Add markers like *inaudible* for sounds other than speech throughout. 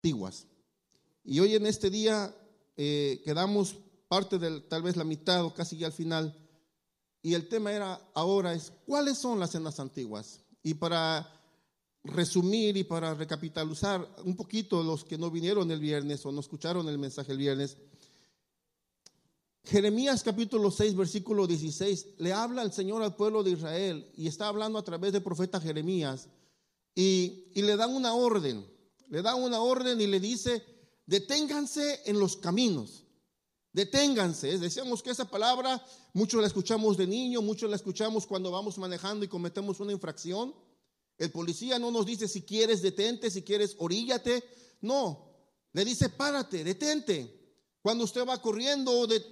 antiguas. Y hoy en este día eh, quedamos parte del, tal vez la mitad o casi ya al final. Y el tema era ahora es, ¿cuáles son las cenas antiguas? Y para resumir y para recapitalizar un poquito los que no vinieron el viernes o no escucharon el mensaje el viernes, Jeremías capítulo 6, versículo 16, le habla el Señor al pueblo de Israel y está hablando a través del profeta Jeremías y, y le dan una orden, le dan una orden y le dice, deténganse en los caminos, deténganse. Decíamos que esa palabra muchos la escuchamos de niño, muchos la escuchamos cuando vamos manejando y cometemos una infracción. El policía no nos dice si quieres detente, si quieres oríllate. No, le dice párate, detente. Cuando usted va corriendo, de,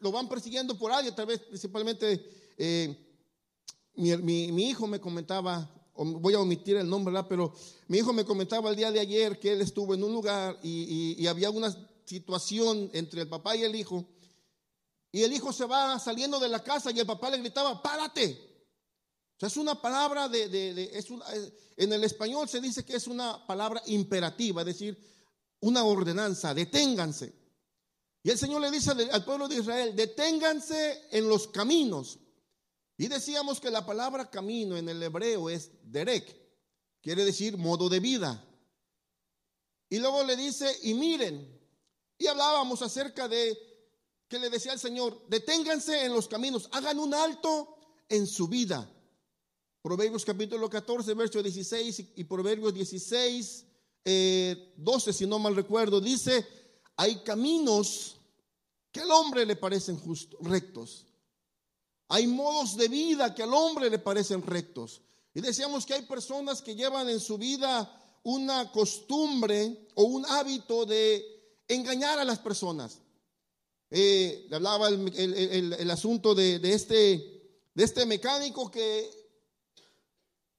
lo van persiguiendo por ahí, tal vez principalmente eh, mi, hijo me comentaba, voy a omitir el nombre, pero mi hijo me comentaba el día de ayer que él estuvo en un lugar y, y había una situación entre el papá y el hijo. Y el hijo se va saliendo de la casa y el papá le gritaba, párate. O sea, es una palabra de, es en el español se dice que es una palabra imperativa, es decir, una ordenanza, deténganse. Y el Señor le dice al pueblo de Israel, deténganse en los caminos. Y decíamos que la palabra camino en el hebreo es derek, quiere decir modo de vida. Y luego le dice, y miren, y hablábamos acerca de que le decía al Señor, deténganse en los caminos, hagan un alto en su vida. Proverbios capítulo 14, verso 16 y Proverbios 16, 12, si no mal recuerdo, dice, hay caminos que al hombre le parecen justos, rectos. Hay modos de vida que al hombre le parecen rectos. Y decíamos que hay personas que llevan en su vida una costumbre o un hábito de engañar a las personas. Eh, le hablaba el, asunto de, este, de este mecánico que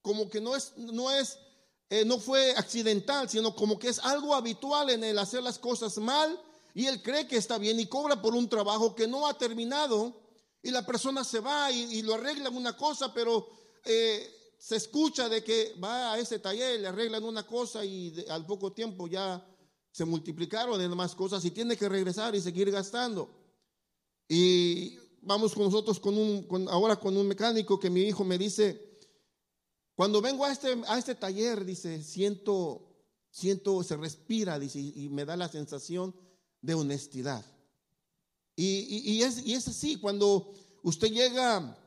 como que no es, no es, eh, no fue accidental, sino como que es algo habitual en el hacer las cosas mal y él cree que está bien y cobra por un trabajo que no ha terminado y la persona se va y, lo arreglan una cosa, pero eh, se escucha de que va a ese taller, le arreglan una cosa y al poco tiempo ya se multiplicaron en más cosas y tiene que regresar y seguir gastando. Y vamos con nosotros con un, ahora con un mecánico que mi hijo me dice, cuando vengo a este, a este taller, dice, siento, siento, se respira, dice, y me da la sensación de honestidad. Y, es, así, cuando usted llega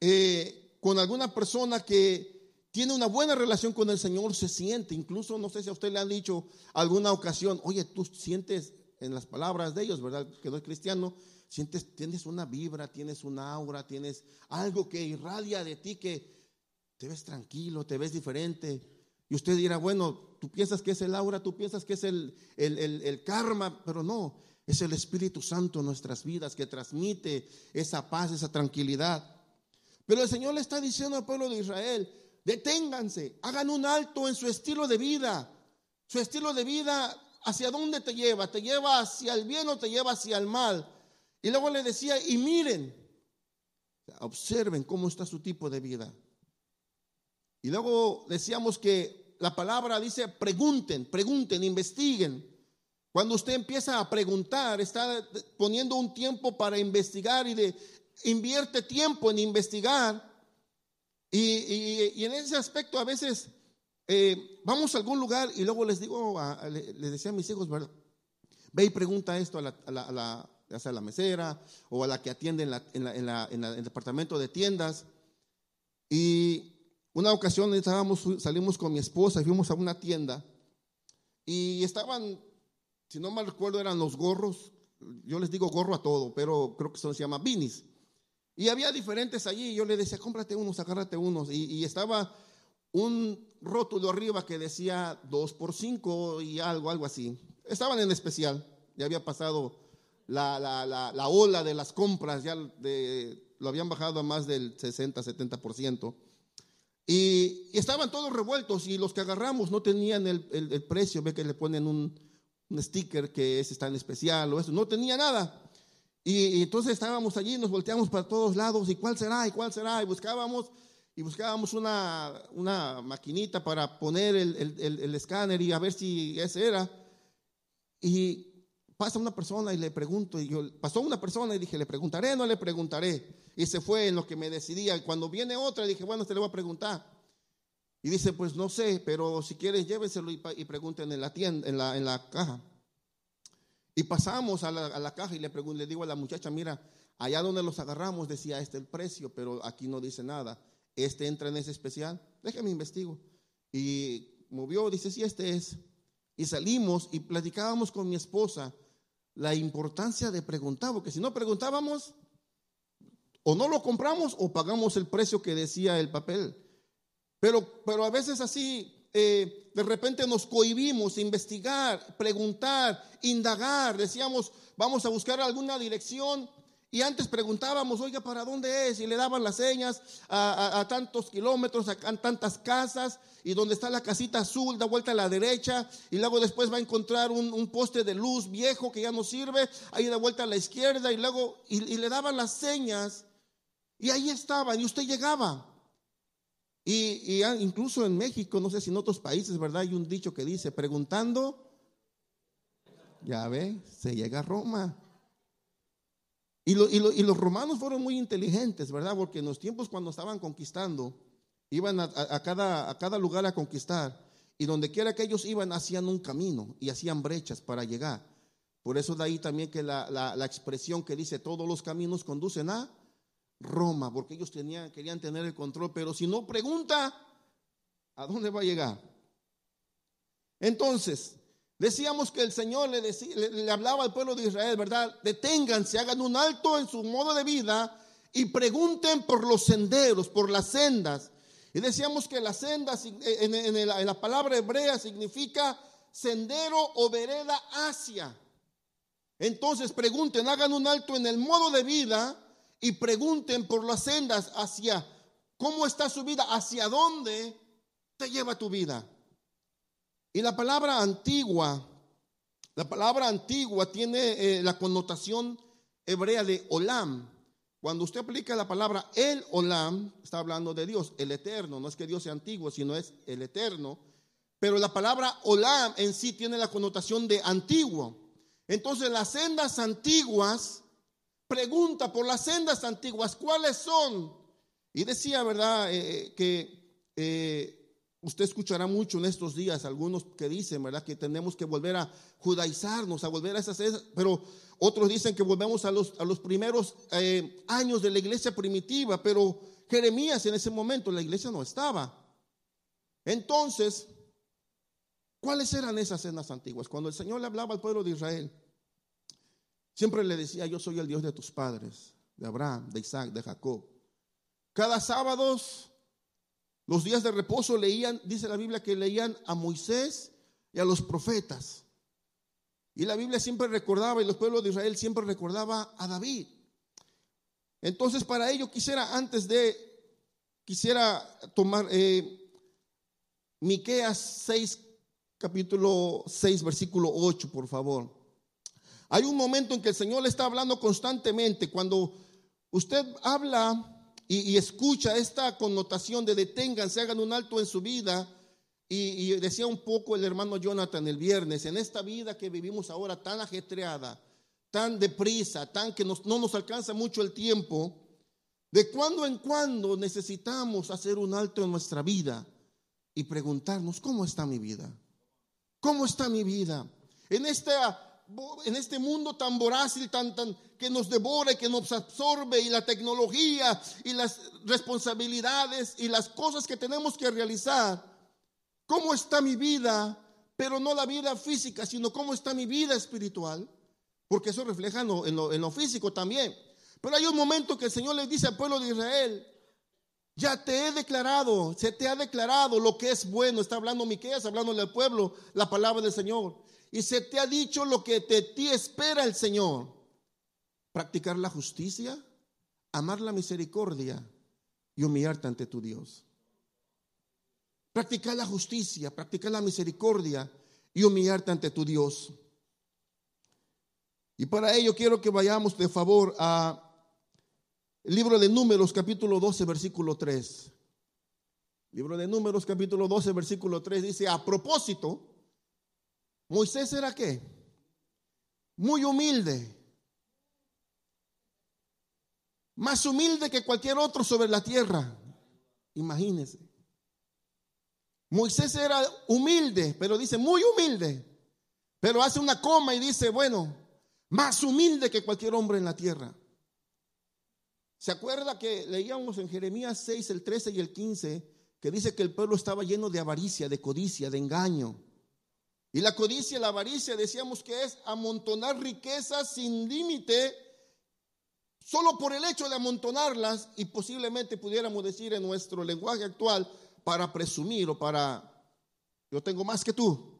eh, con alguna persona que tiene una buena relación con el Señor, se siente, incluso no sé si a usted le han dicho alguna ocasión, oye, tú sientes en las palabras de ellos, ¿verdad? Que no es cristiano, sientes, tienes una vibra, tienes una aura, tienes algo que irradia de ti que te ves tranquilo, te ves diferente. Y usted dirá, bueno, tú piensas que es el aura, tú piensas que es el, el, karma, pero no, es el Espíritu Santo en nuestras vidas que transmite esa paz, esa tranquilidad. Pero el Señor le está diciendo al pueblo de Israel, deténganse, hagan un alto en su estilo de vida. Su estilo de vida, ¿hacia dónde te lleva? ¿Te lleva hacia el bien o te lleva hacia el mal? Y luego le decía, y miren, observen cómo está su tipo de vida. Y luego decíamos que la palabra dice pregunten, pregunten, investiguen. Cuando usted empieza a preguntar, está poniendo un tiempo para investigar y invierte tiempo en investigar. Y, en ese aspecto a veces eh, vamos a algún lugar y luego les digo, les decía a mis hijos, ve y pregunta esto a la, a la, la mesera o a la que atiende en, en, en el departamento de tiendas. Y una ocasión estábamos, salimos con mi esposa y fuimos a una tienda y estaban, si no mal recuerdo, eran los gorros. Yo les digo gorro a todo, pero creo que eso se llama binis. Y había diferentes allí. Yo le decía, cómprate unos, agárrate unos. Y, estaba un rótulo arriba que decía 2 por 5 y algo, algo así. Estaban en especial. Ya había pasado la, la, la, la ola de las compras, ya lo habían bajado a más del 60, 70%. Y, estaban todos revueltos y los que agarramos no tenían el, el, precio, ve que le ponen un, un, sticker que es en especial o eso, no tenía nada. Y, entonces estábamos allí, nos volteamos para todos lados y cuál será y cuál será y buscábamos y buscábamos una, una maquinita para poner el, el, el, escáner y a ver si ese era. Y pasa una persona y le pregunto, y yo, pasó una persona y dije, le preguntaré, no le preguntaré. Y se fue en lo que me decidía. Cuando viene otra, dije, bueno, te le voy a preguntar. Y dice, pues no sé, pero si quieres lléveselo y, y pregunten en la tienda, en la, en la caja. Y pasamos a la, a la caja y le, pregunto, le digo a la muchacha, mira, allá donde los agarramos decía este el precio, pero aquí no dice nada este entra en ese especial, déjame investigo. Y movió, dice, sí, este es. Y salimos y platicábamos con mi esposa la importancia de preguntar, porque si no preguntábamos, o no lo compramos o pagamos el precio que decía el papel. Pero, pero a veces así, eh, de repente nos cohibimos investigar, preguntar, indagar, decíamos, vamos a buscar alguna dirección y antes preguntábamos, oiga, ¿para dónde es? Y le daban las señas a, tantos kilómetros, a, tantas casas, y donde está la casita azul, da vuelta a la derecha, y luego después va a encontrar un, poste de luz viejo que ya no sirve, ahí da vuelta a la izquierda, y luego, y, le daban las señas, y ahí estaban, y usted llegaba. Y, y, incluso en México, no sé si en otros países, ¿verdad? Hay un dicho que dice, preguntando, ya ve, se llega a Roma. Y, los romanos fueron muy inteligentes, ¿verdad? Porque en los tiempos cuando estaban conquistando, iban a, cada, lugar a conquistar. Y donde quiera que ellos iban, hacían un camino y hacían brechas para llegar. Por eso de ahí también que la, la, expresión que dice todos los caminos conducen a Roma, porque ellos tenían, querían tener el control, pero si no pregunta, ¿a dónde va a llegar? Entonces, Decíamos que el Señor le, le, hablaba al pueblo de Israel, ¿verdad? Deténganse, hagan un alto en su modo de vida y pregunten por los senderos, por las sendas. Y decíamos que las sendas en, en, la palabra hebrea significa sendero o vereda hacia. Entonces pregunten, hagan un alto en el modo de vida y pregunten por las sendas hacia cómo está su vida, hacia dónde te lleva tu vida. Y la palabra antigua, la palabra antigua tiene eh, la connotación hebrea de olam. Cuando usted aplica la palabra el olam, está hablando de Dios, el eterno. No es que Dios sea antiguo, sino es el eterno. Pero la palabra olam en sí tiene la connotación de antiguo. Entonces las sendas antiguas, pregunta por las sendas antiguas, ¿cuáles son? Y decía, ¿verdad?, eh, que eh, Usted escuchará mucho en estos días algunos que dicen, ¿verdad?, que tenemos que volver a judaizarnos, a volver a esas, pero otros dicen que volvemos a los, a los primeros eh, años de la iglesia primitiva, pero Jeremías en ese momento la iglesia no estaba. Entonces, ¿cuáles eran esas cenas antiguas? Cuando el Señor le hablaba al pueblo de Israel, siempre le decía, yo soy el Dios de tus padres, de Abraham, de Isaac, de Jacob. Cada sábado los días de reposo leían, dice la Biblia, que leían a Moisés y a los profetas. Y la Biblia siempre recordaba, y los pueblos de Israel siempre recordaba a David. Entonces, para ello quisiera, antes de, quisiera tomar eh, Miqueas 6, capítulo 6, versículo 8, por favor. Hay un momento en que el Señor le está hablando constantemente. Cuando usted habla y, escucha esta connotación de deténganse, hagan un alto en su vida. Y, decía un poco el hermano Jonathan el viernes, en esta vida que vivimos ahora tan ajetreada, tan deprisa, tan que no nos alcanza mucho el tiempo, de cuando en cuando necesitamos hacer un alto en nuestra vida y preguntarnos, ¿cómo está mi vida? ¿Cómo está mi vida? En esta en este mundo tan voraz tan, tan que nos devora y que nos absorbe y la tecnología y las responsabilidades y las cosas que tenemos que realizar, ¿cómo está mi vida? Pero no la vida física, sino cómo está mi vida espiritual, porque eso refleja en lo, en lo, físico también. Pero hay un momento que el Señor le dice al pueblo de Israel, ya te he declarado, se te ha declarado lo que es bueno. Está hablando Miqueas, hablando del pueblo, la palabra del Señor y se te ha dicho lo que de ti espera el Señor. Practicar la justicia, amar la misericordia y humillarte ante tu Dios. Practicar la justicia, practicar la misericordia y humillarte ante tu Dios. Y para ello quiero que vayamos de favor a libro de Números capítulo 12 versículo 3. Libro de Números, capítulo 12, versículo 3, dice, a propósito, Moisés era qué? Muy humilde. Más humilde que cualquier otro sobre la tierra. Imagínense. Moisés era humilde, pero dice muy humilde. Pero hace una coma y dice, bueno, más humilde que cualquier hombre en la tierra. ¿Se acuerda que leíamos en Jeremías 6, el 13 y el 15? que dice que el pueblo estaba lleno de avaricia, de codicia, de engaño. Y la codicia, la avaricia, decíamos que es amontonar riquezas sin límite, solo por el hecho de amontonarlas, y posiblemente pudiéramos decir en nuestro lenguaje actual, para presumir o para, yo tengo más que tú.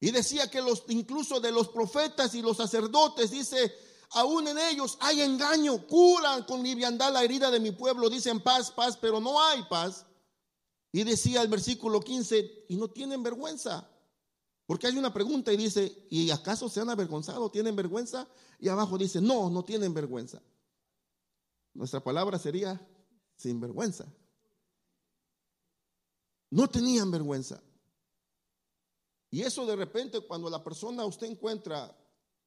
Y decía que los, incluso de los profetas y los sacerdotes, dice, aún en ellos hay engaño, curan con liviandad la herida de mi pueblo, dicen paz, paz, pero no hay paz. Y decía el versículo 15, y no tienen vergüenza. Porque hay una pregunta y dice, ¿y acaso se han avergonzado? ¿Tienen vergüenza? Y abajo dice, no, no tienen vergüenza. Nuestra palabra sería sin vergüenza. No tenían vergüenza. Y eso de repente cuando la persona usted encuentra,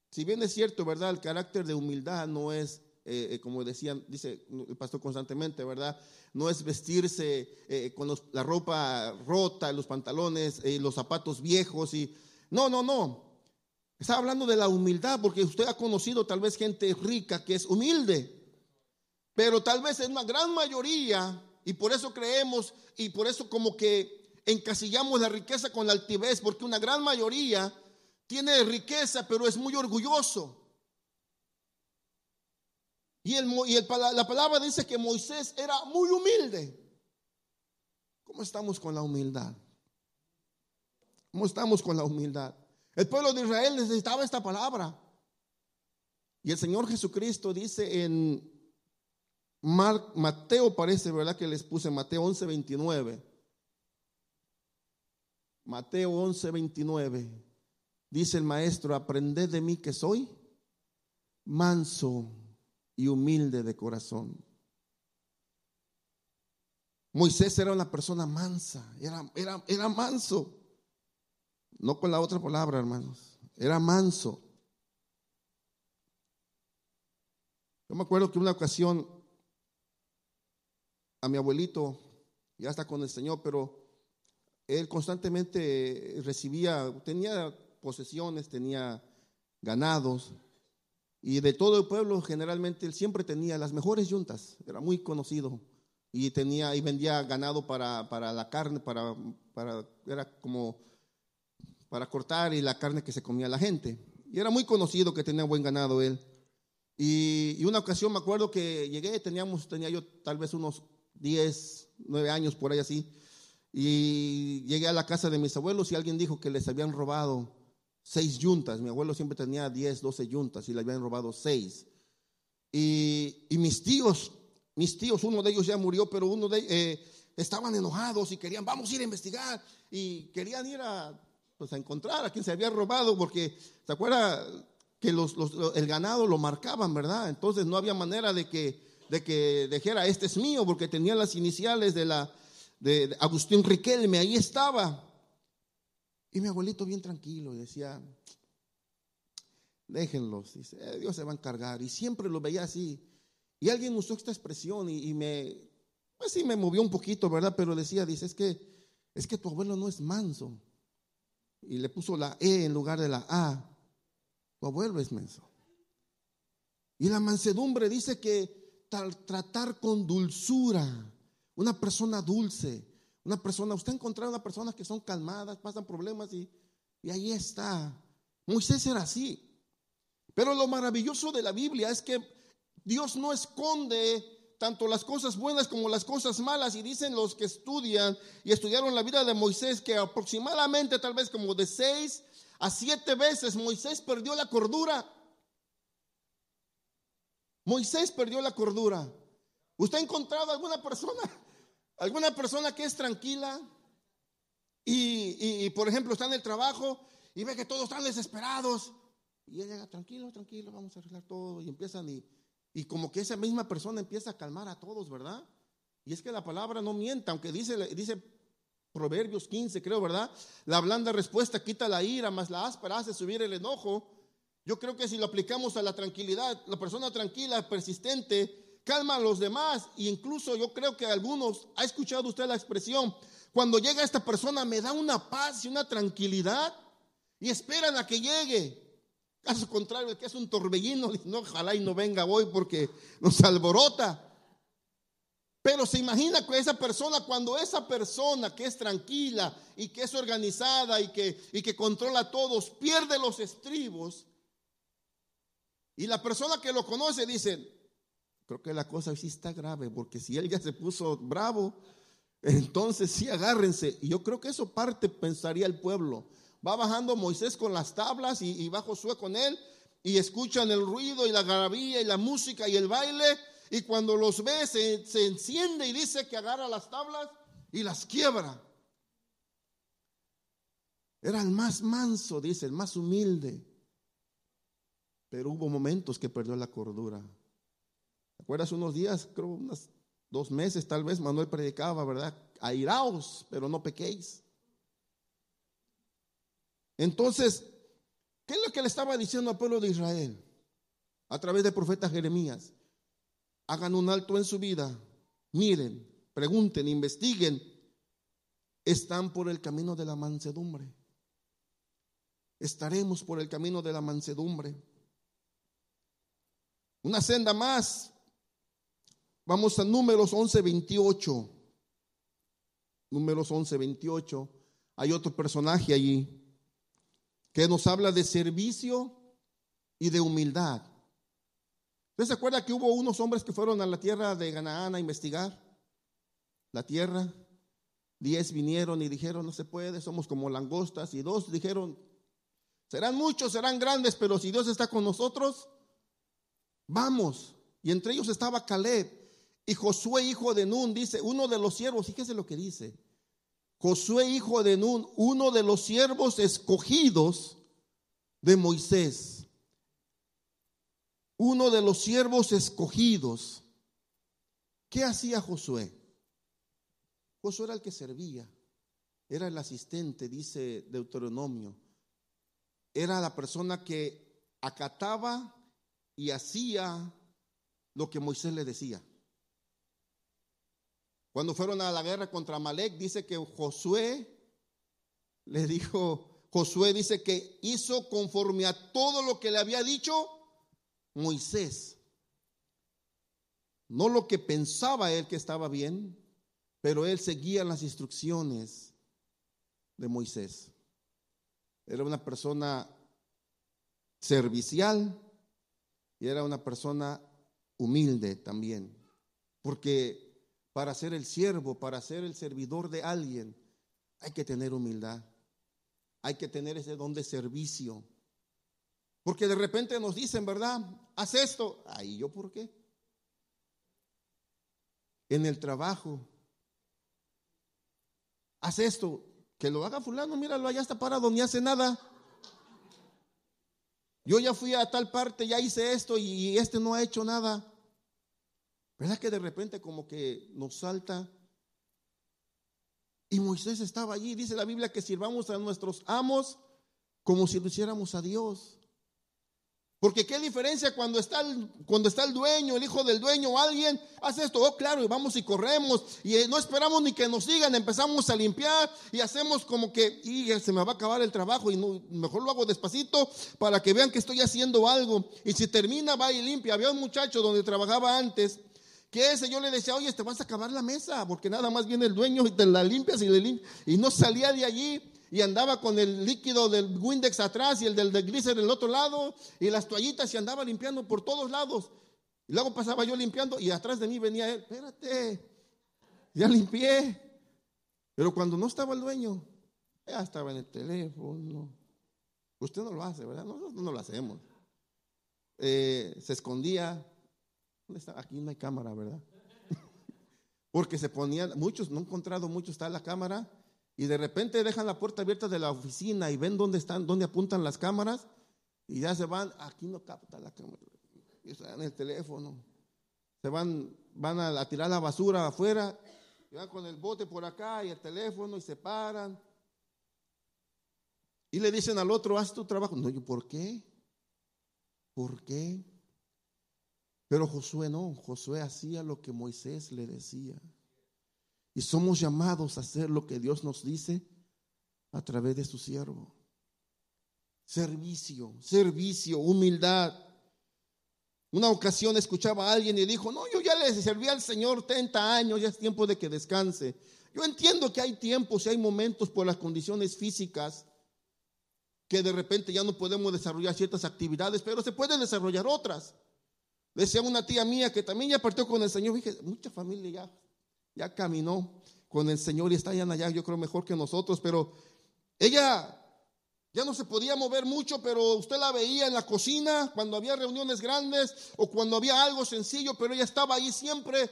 si bien es cierto, ¿verdad? El carácter de humildad no es eh, eh, como decían, dice el pastor constantemente, ¿verdad? No es vestirse eh, con la ropa rota, los pantalones, los zapatos viejos y... No, no, no. Está hablando de la humildad porque usted ha conocido tal vez gente rica que es humilde, pero tal vez en una gran mayoría, y por eso creemos y por eso como que encasillamos la riqueza con la altivez, porque una gran mayoría tiene riqueza, pero es muy orgulloso. Y, el, la palabra dice que Moisés era muy humilde. ¿Cómo estamos con la humildad? ¿Cómo estamos con la humildad? El pueblo de Israel necesitaba esta palabra. Y el Señor Jesucristo dice en Mateo, parece, ¿verdad? Que les puse Mateo 11, 29. Mateo 11, 29. Dice el maestro, aprended de mí que soy manso y humilde de corazón. Moisés era una persona mansa, era, era, manso. No con la otra palabra, hermanos. Era manso. Yo me acuerdo que una ocasión a mi abuelito, ya está con el Señor, pero él constantemente recibía, tenía posesiones, tenía ganados, y de todo el pueblo, generalmente, él siempre tenía las mejores yuntas, era muy conocido. Y tenía y vendía ganado para, la carne, para, para, era como para cortar y la carne que se comía la gente. Y era muy conocido que tenía buen ganado él. Y, una ocasión me acuerdo que llegué, teníamos, tenía yo tal vez unos 10, 9 años por ahí así. Y llegué a la casa de mis abuelos y alguien dijo que les habían robado seis yuntas. Mi abuelo siempre tenía 10, 12 yuntas y le habían robado seis. Y, mis tíos, mis tíos, uno de ellos ya murió, pero uno de ellos eh, estaban enojados y querían, vamos a ir a investigar. Y querían ir a, pues, a encontrar a quien se había robado, porque se acuerda que los, el ganado lo marcaban, ¿verdad? Entonces no había manera de que, de que dijera, este es mío, porque tenía las iniciales de la de Agustín Riquelme, ahí estaba. Y mi abuelito bien tranquilo decía, déjenlos, dice, eh, Dios se va a encargar. Y siempre lo veía así. Y alguien usó esta expresión y, me, pues sí me movió un poquito, ¿verdad? Pero decía, dice, es que, es que tu abuelo no es manso. Y le puso la E en lugar de la A. Tu abuelo es manso. Y la mansedumbre dice que tratar con dulzura, una persona dulce, una persona, usted ha encontrado una persona que son calmadas, pasan problemas y, y ahí está. Moisés era así. Pero lo maravilloso de la Biblia es que Dios no esconde tanto las cosas buenas como las cosas malas. Y dicen los que estudian y estudiaron la vida de Moisés que aproximadamente tal vez como de seis a siete veces Moisés perdió la cordura. Moisés perdió la cordura. ¿Usted ha encontrado alguna persona Alguna persona que es tranquila y, por ejemplo, está en el trabajo y ve que todos están desesperados. Y ella llega, tranquilo, tranquilo, vamos a arreglar todo. Y empiezan y, y como que esa misma persona empieza a calmar a todos, ¿verdad? Y es que la palabra no mienta, aunque dice, dice Proverbios 15, creo, ¿verdad? La blanda respuesta quita la ira, más la áspera hace subir el enojo. Yo creo que si lo aplicamos a la tranquilidad, la persona tranquila, persistente, calma a los demás. E incluso yo creo que algunos, ha escuchado usted la expresión, cuando llega esta persona me da una paz y una tranquilidad y esperan a que llegue. Caso contrario, que es un torbellino, *laughs* no, ojalá y no venga hoy porque nos alborota. Pero se imagina que esa persona, cuando esa persona que es tranquila y que es organizada y que, y que controla a todos, pierde los estribos, y la persona que lo conoce dice, creo que la cosa sí está grave, porque si él ya se puso bravo, *laughs* entonces sí agárrense. Y yo creo que eso parte, pensaría el pueblo. Va bajando Moisés con las tablas y, y va Josué con él, y escuchan el ruido y la garabía y la música y el baile y cuando los ve se, se enciende y dice que agarra las tablas y las quiebra. Era el más manso, dice, el más humilde. Pero hubo momentos que perdió la cordura. ¿Te acuerdas unos días, creo unos dos meses tal vez, Manuel predicaba, ¿verdad? Airaos, pero no pequéis. Entonces, ¿qué es lo que le estaba diciendo al pueblo de Israel? A través del profeta Jeremías hagan un alto en su vida, miren, pregunten, investiguen, están por el camino de la mansedumbre. Estaremos por el camino de la mansedumbre. Una senda más. Vamos a números 11, 28. Números 11, 28. Hay otro personaje allí que nos habla de servicio y de humildad. ¿Usted se acuerda que hubo unos hombres que fueron a la tierra de Ganaán a investigar la tierra? Diez vinieron y dijeron, no se puede, somos como langostas. Y dos dijeron, serán muchos, serán grandes, pero si Dios está con nosotros, vamos. Y entre ellos estaba Caleb y Josué, hijo de Nun, dice, uno de los siervos, fíjese lo que dice. Josué, hijo de Nun, uno de los siervos escogidos de Moisés uno de los siervos escogidos. ¿Qué hacía Josué? Josué era el que servía, era el asistente, dice Deuteronomio. Era la persona que acataba y hacía lo que Moisés le decía. Cuando fueron a la guerra contra Malek, dice que Josué le dijo, Josué dice que hizo conforme a todo lo que le había dicho Moisés. No lo que pensaba él que estaba bien, pero él seguía las instrucciones de Moisés. Era una persona servicial y era una persona humilde también. Porque para ser el siervo, para ser el servidor de alguien, hay que tener humildad. Hay que tener ese don de servicio. Porque de repente nos dicen, ¿verdad? Haz esto. Ahí yo por qué. En el trabajo. Haz esto. Que lo haga fulano, míralo, allá está parado, ni hace nada. Yo ya fui a tal parte, ya hice esto y este no ha hecho nada. ¿Verdad que de repente como que nos salta? Y Moisés estaba allí. Dice la Biblia que sirvamos a nuestros amos como si lo hiciéramos a Dios. Porque qué diferencia cuando está, el, cuando está el dueño, el hijo del dueño alguien hace esto, oh claro, y vamos y corremos y eh, no esperamos ni que nos sigan, empezamos a limpiar y hacemos como que, y se me va a acabar el trabajo y mejor lo hago despacito para que vean que estoy haciendo algo. Y si termina, va y limpia. Había un muchacho donde trabajaba antes que ese yo le decía, oye, te vas a acabar la mesa porque nada más viene el dueño y te la limpias y le limpias. Y no salía de allí y andaba con el líquido del Windex atrás y el del glisser en el otro lado y las toallitas y andaba limpiando por todos lados. Y luego pasaba yo limpiando y atrás de mí venía él, espérate, ya limpié. Pero cuando no estaba el dueño, ya estaba en el teléfono. Usted no lo hace, ¿verdad? Nosotros no lo hacemos. Eh, se escondía. Aquí no hay cámara, ¿verdad? *laughs* Porque se ponían, muchos, no he encontrado muchos, está la cámara y de repente dejan la puerta abierta de la oficina y ven dónde están, dónde apuntan las cámaras y ya se van, aquí no capta la cámara, está en el teléfono. se van, van a, tirar la basura afuera, y van con el bote por acá y el teléfono y se paran. Y le dicen al otro, haz tu trabajo. No, yo, ¿por qué? ¿Por qué? Pero Josué no, Josué hacía lo que Moisés le decía. Y somos llamados a hacer lo que Dios nos dice a través de su siervo. Servicio, servicio, humildad. Una ocasión escuchaba a alguien y dijo, no, yo ya le serví al Señor 30 años, ya es tiempo de que descanse. Yo entiendo que hay tiempos y hay momentos por las condiciones físicas que de repente ya no podemos desarrollar ciertas actividades, pero se pueden desarrollar otras. Decía una tía mía que también ya partió con el Señor, dije, mucha familia ya, ya caminó con el Señor y está allá, yo creo mejor que nosotros, pero ella ya no se podía mover mucho, pero usted la veía en la cocina cuando había reuniones grandes o cuando había algo sencillo, pero ella estaba ahí siempre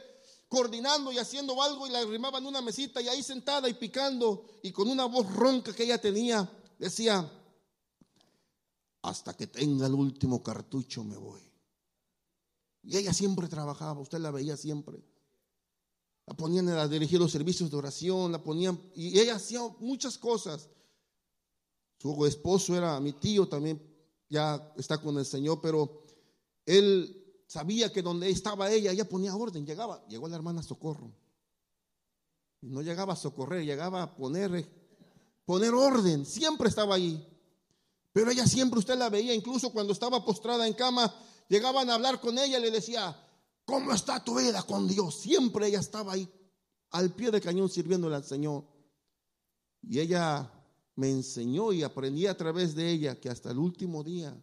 coordinando y haciendo algo y la arrimaban una mesita y ahí sentada y picando y con una voz ronca que ella tenía, decía, hasta que tenga el último cartucho me voy. Y ella siempre trabajaba, usted la veía siempre. La ponían a dirigir los servicios de oración, la ponían, y ella hacía muchas cosas. Su esposo era mi tío también, ya está con el Señor, pero él sabía que donde estaba ella, ella ponía orden, llegaba, llegó la hermana Socorro. No llegaba a socorrer, llegaba a poner, poner orden, siempre estaba ahí. Pero ella siempre usted la veía, incluso cuando estaba postrada en cama, llegaban a hablar con ella y le decía, ¿cómo está tu vida con Dios? Siempre ella estaba ahí al pie del cañón sirviéndole al Señor. Y ella me enseñó y aprendí a través de ella que hasta el último día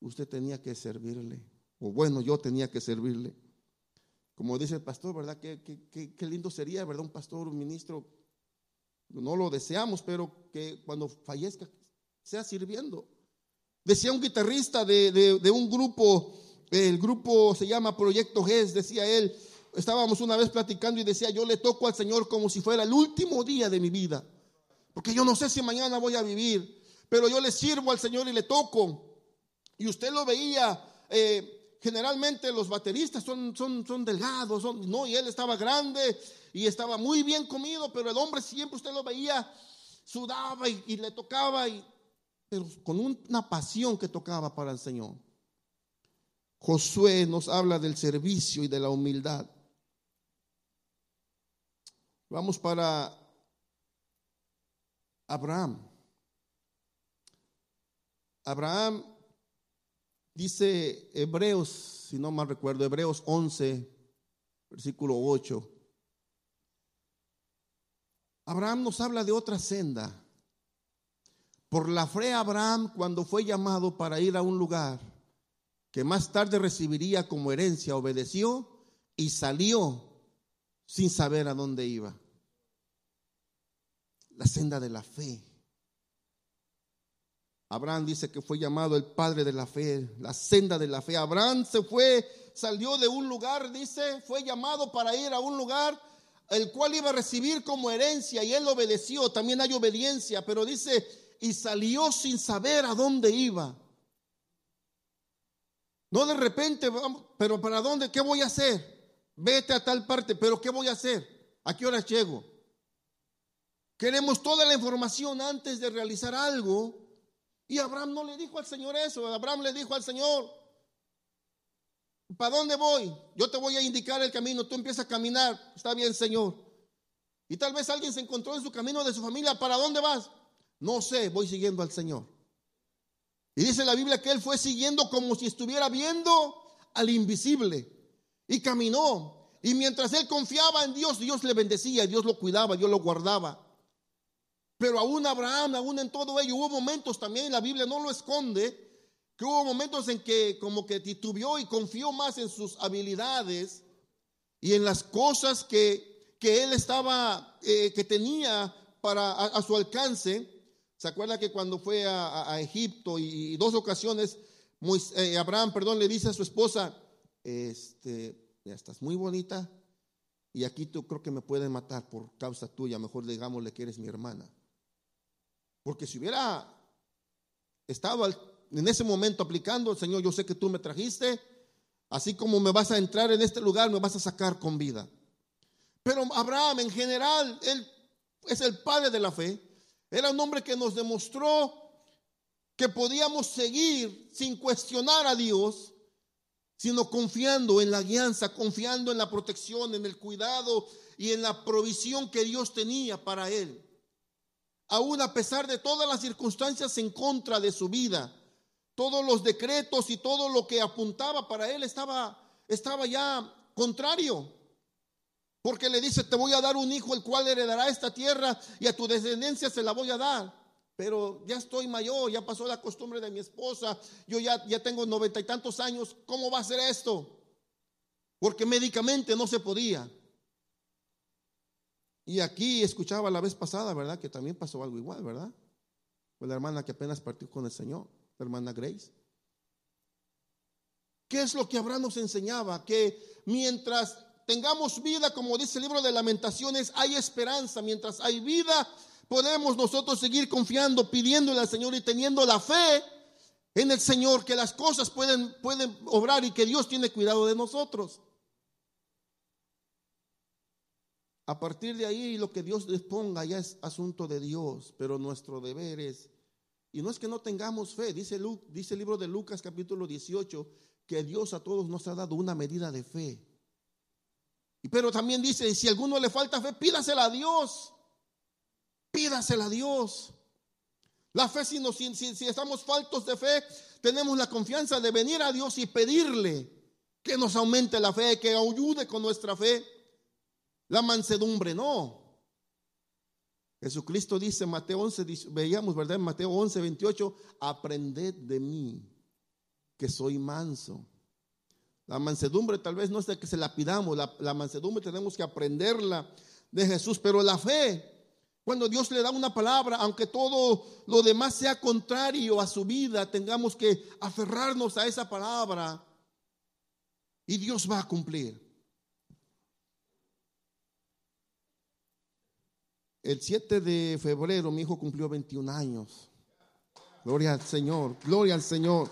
usted tenía que servirle. O bueno, yo tenía que servirle. Como dice el pastor, ¿verdad? Qué, qué, lindo sería, ¿verdad? Un pastor, un ministro. No lo deseamos, pero que cuando fallezca sea sirviendo. Decía un guitarrista de, de un grupo, el grupo se llama Proyecto GES, decía él, estábamos una vez platicando y decía, yo le toco al Señor como si fuera el último día de mi vida. Porque yo no sé si mañana voy a vivir, pero yo le sirvo al Señor y le toco. Y usted lo veía, eh, generalmente los bateristas son, son, son delgados, son, no, y él estaba grande y estaba muy bien comido, pero el hombre siempre usted lo veía, sudaba y, le tocaba, y, pero con una pasión que tocaba para el Señor. Josué nos habla del servicio y de la humildad. Vamos para Abraham. Abraham dice Hebreos, si no mal recuerdo, Hebreos 11, versículo 8. Abraham nos habla de otra senda. Por la fe Abraham, cuando fue llamado para ir a un lugar que más tarde recibiría como herencia, obedeció y salió sin saber a dónde iba la senda de la fe. Abraham dice que fue llamado el padre de la fe, la senda de la fe. Abraham se fue, salió de un lugar, dice, fue llamado para ir a un lugar el cual iba a recibir como herencia y él obedeció. También hay obediencia, pero dice, y salió sin saber a dónde iba. No de repente, pero ¿para dónde? ¿Qué voy a hacer? Vete a tal parte, pero ¿qué voy a hacer? ¿A qué hora llego? Queremos toda la información antes de realizar algo. Y Abraham no le dijo al Señor eso. Abraham le dijo al Señor, ¿para dónde voy? Yo te voy a indicar el camino. Tú empiezas a caminar. Está bien, Señor. Y tal vez alguien se encontró en su camino de su familia. ¿Para dónde vas? No sé, voy siguiendo al Señor. Y dice la Biblia que él fue siguiendo como si estuviera viendo al invisible. Y caminó. Y mientras él confiaba en Dios, Dios le bendecía, Dios lo cuidaba, Dios lo guardaba. Pero aún Abraham, aún en todo ello, hubo momentos también, la Biblia no lo esconde, que hubo momentos en que como que titubeó y confió más en sus habilidades y en las cosas que, que él estaba, eh, que tenía para a, su alcance. ¿Se acuerda que cuando fue a, Egipto y, dos ocasiones, eh, Abraham, perdón, le dice a su esposa, este, estás muy bonita y aquí tú creo que me pueden matar por causa tuya, mejor digámosle que eres mi hermana. Porque si hubiera estado en ese momento aplicando, Señor, yo sé que tú me trajiste Así como me vas a entrar en este lugar, me vas a sacar con vida. Pero Abraham en general, él es el padre de la fe. Era un hombre que nos demostró que podíamos seguir sin cuestionar a Dios, sino confiando en la guianza, confiando en la protección, en el cuidado y en la provisión que Dios tenía para él. Aún a pesar de todas las circunstancias en contra de su vida, todos los decretos y todo lo que apuntaba para él estaba, estaba ya contrario. Porque le dice, te voy a dar un hijo el cual heredará esta tierra y a tu descendencia se la voy a dar. Pero ya estoy mayor, ya pasó la costumbre de mi esposa, yo ya, ya tengo noventa y tantos años, ¿cómo va a ser esto? Porque médicamente no se podía. Y aquí escuchaba la vez pasada, ¿verdad? Que también pasó algo igual, ¿verdad? Fue la hermana que apenas partió con el Señor, la hermana Grace. ¿Qué es lo que Abraham nos enseñaba? Que mientras tengamos vida, como dice el libro de lamentaciones, hay esperanza. Mientras hay vida, podemos nosotros seguir confiando, pidiéndole al Señor y teniendo la fe en el Señor, que las cosas pueden, pueden obrar y que Dios tiene cuidado de nosotros. A partir de ahí, lo que Dios les ponga ya es asunto de Dios, pero nuestro deber es, y no es que no tengamos fe, dice, dice el libro de Lucas capítulo 18, que Dios a todos nos ha dado una medida de fe. Pero también dice, si a alguno le falta fe, pídasela a Dios. Pídasela a Dios. La fe, si, si, si estamos faltos de fe, tenemos la confianza de venir a Dios y pedirle que nos aumente la fe, que ayude con nuestra fe. La mansedumbre, no. Jesucristo dice, Mateo 11, veíamos, ¿verdad? En Mateo 11, 28, aprended de mí, que soy manso la mansedumbre tal vez no es de que se la pidamos, la, mansedumbre tenemos que aprenderla de Jesús, pero la fe, cuando Dios le da una palabra, aunque todo lo demás sea contrario a su vida, tengamos que aferrarnos a esa palabra y Dios va a cumplir. El 7 de febrero mi hijo cumplió 21 años. Gloria al Señor, gloria al Señor.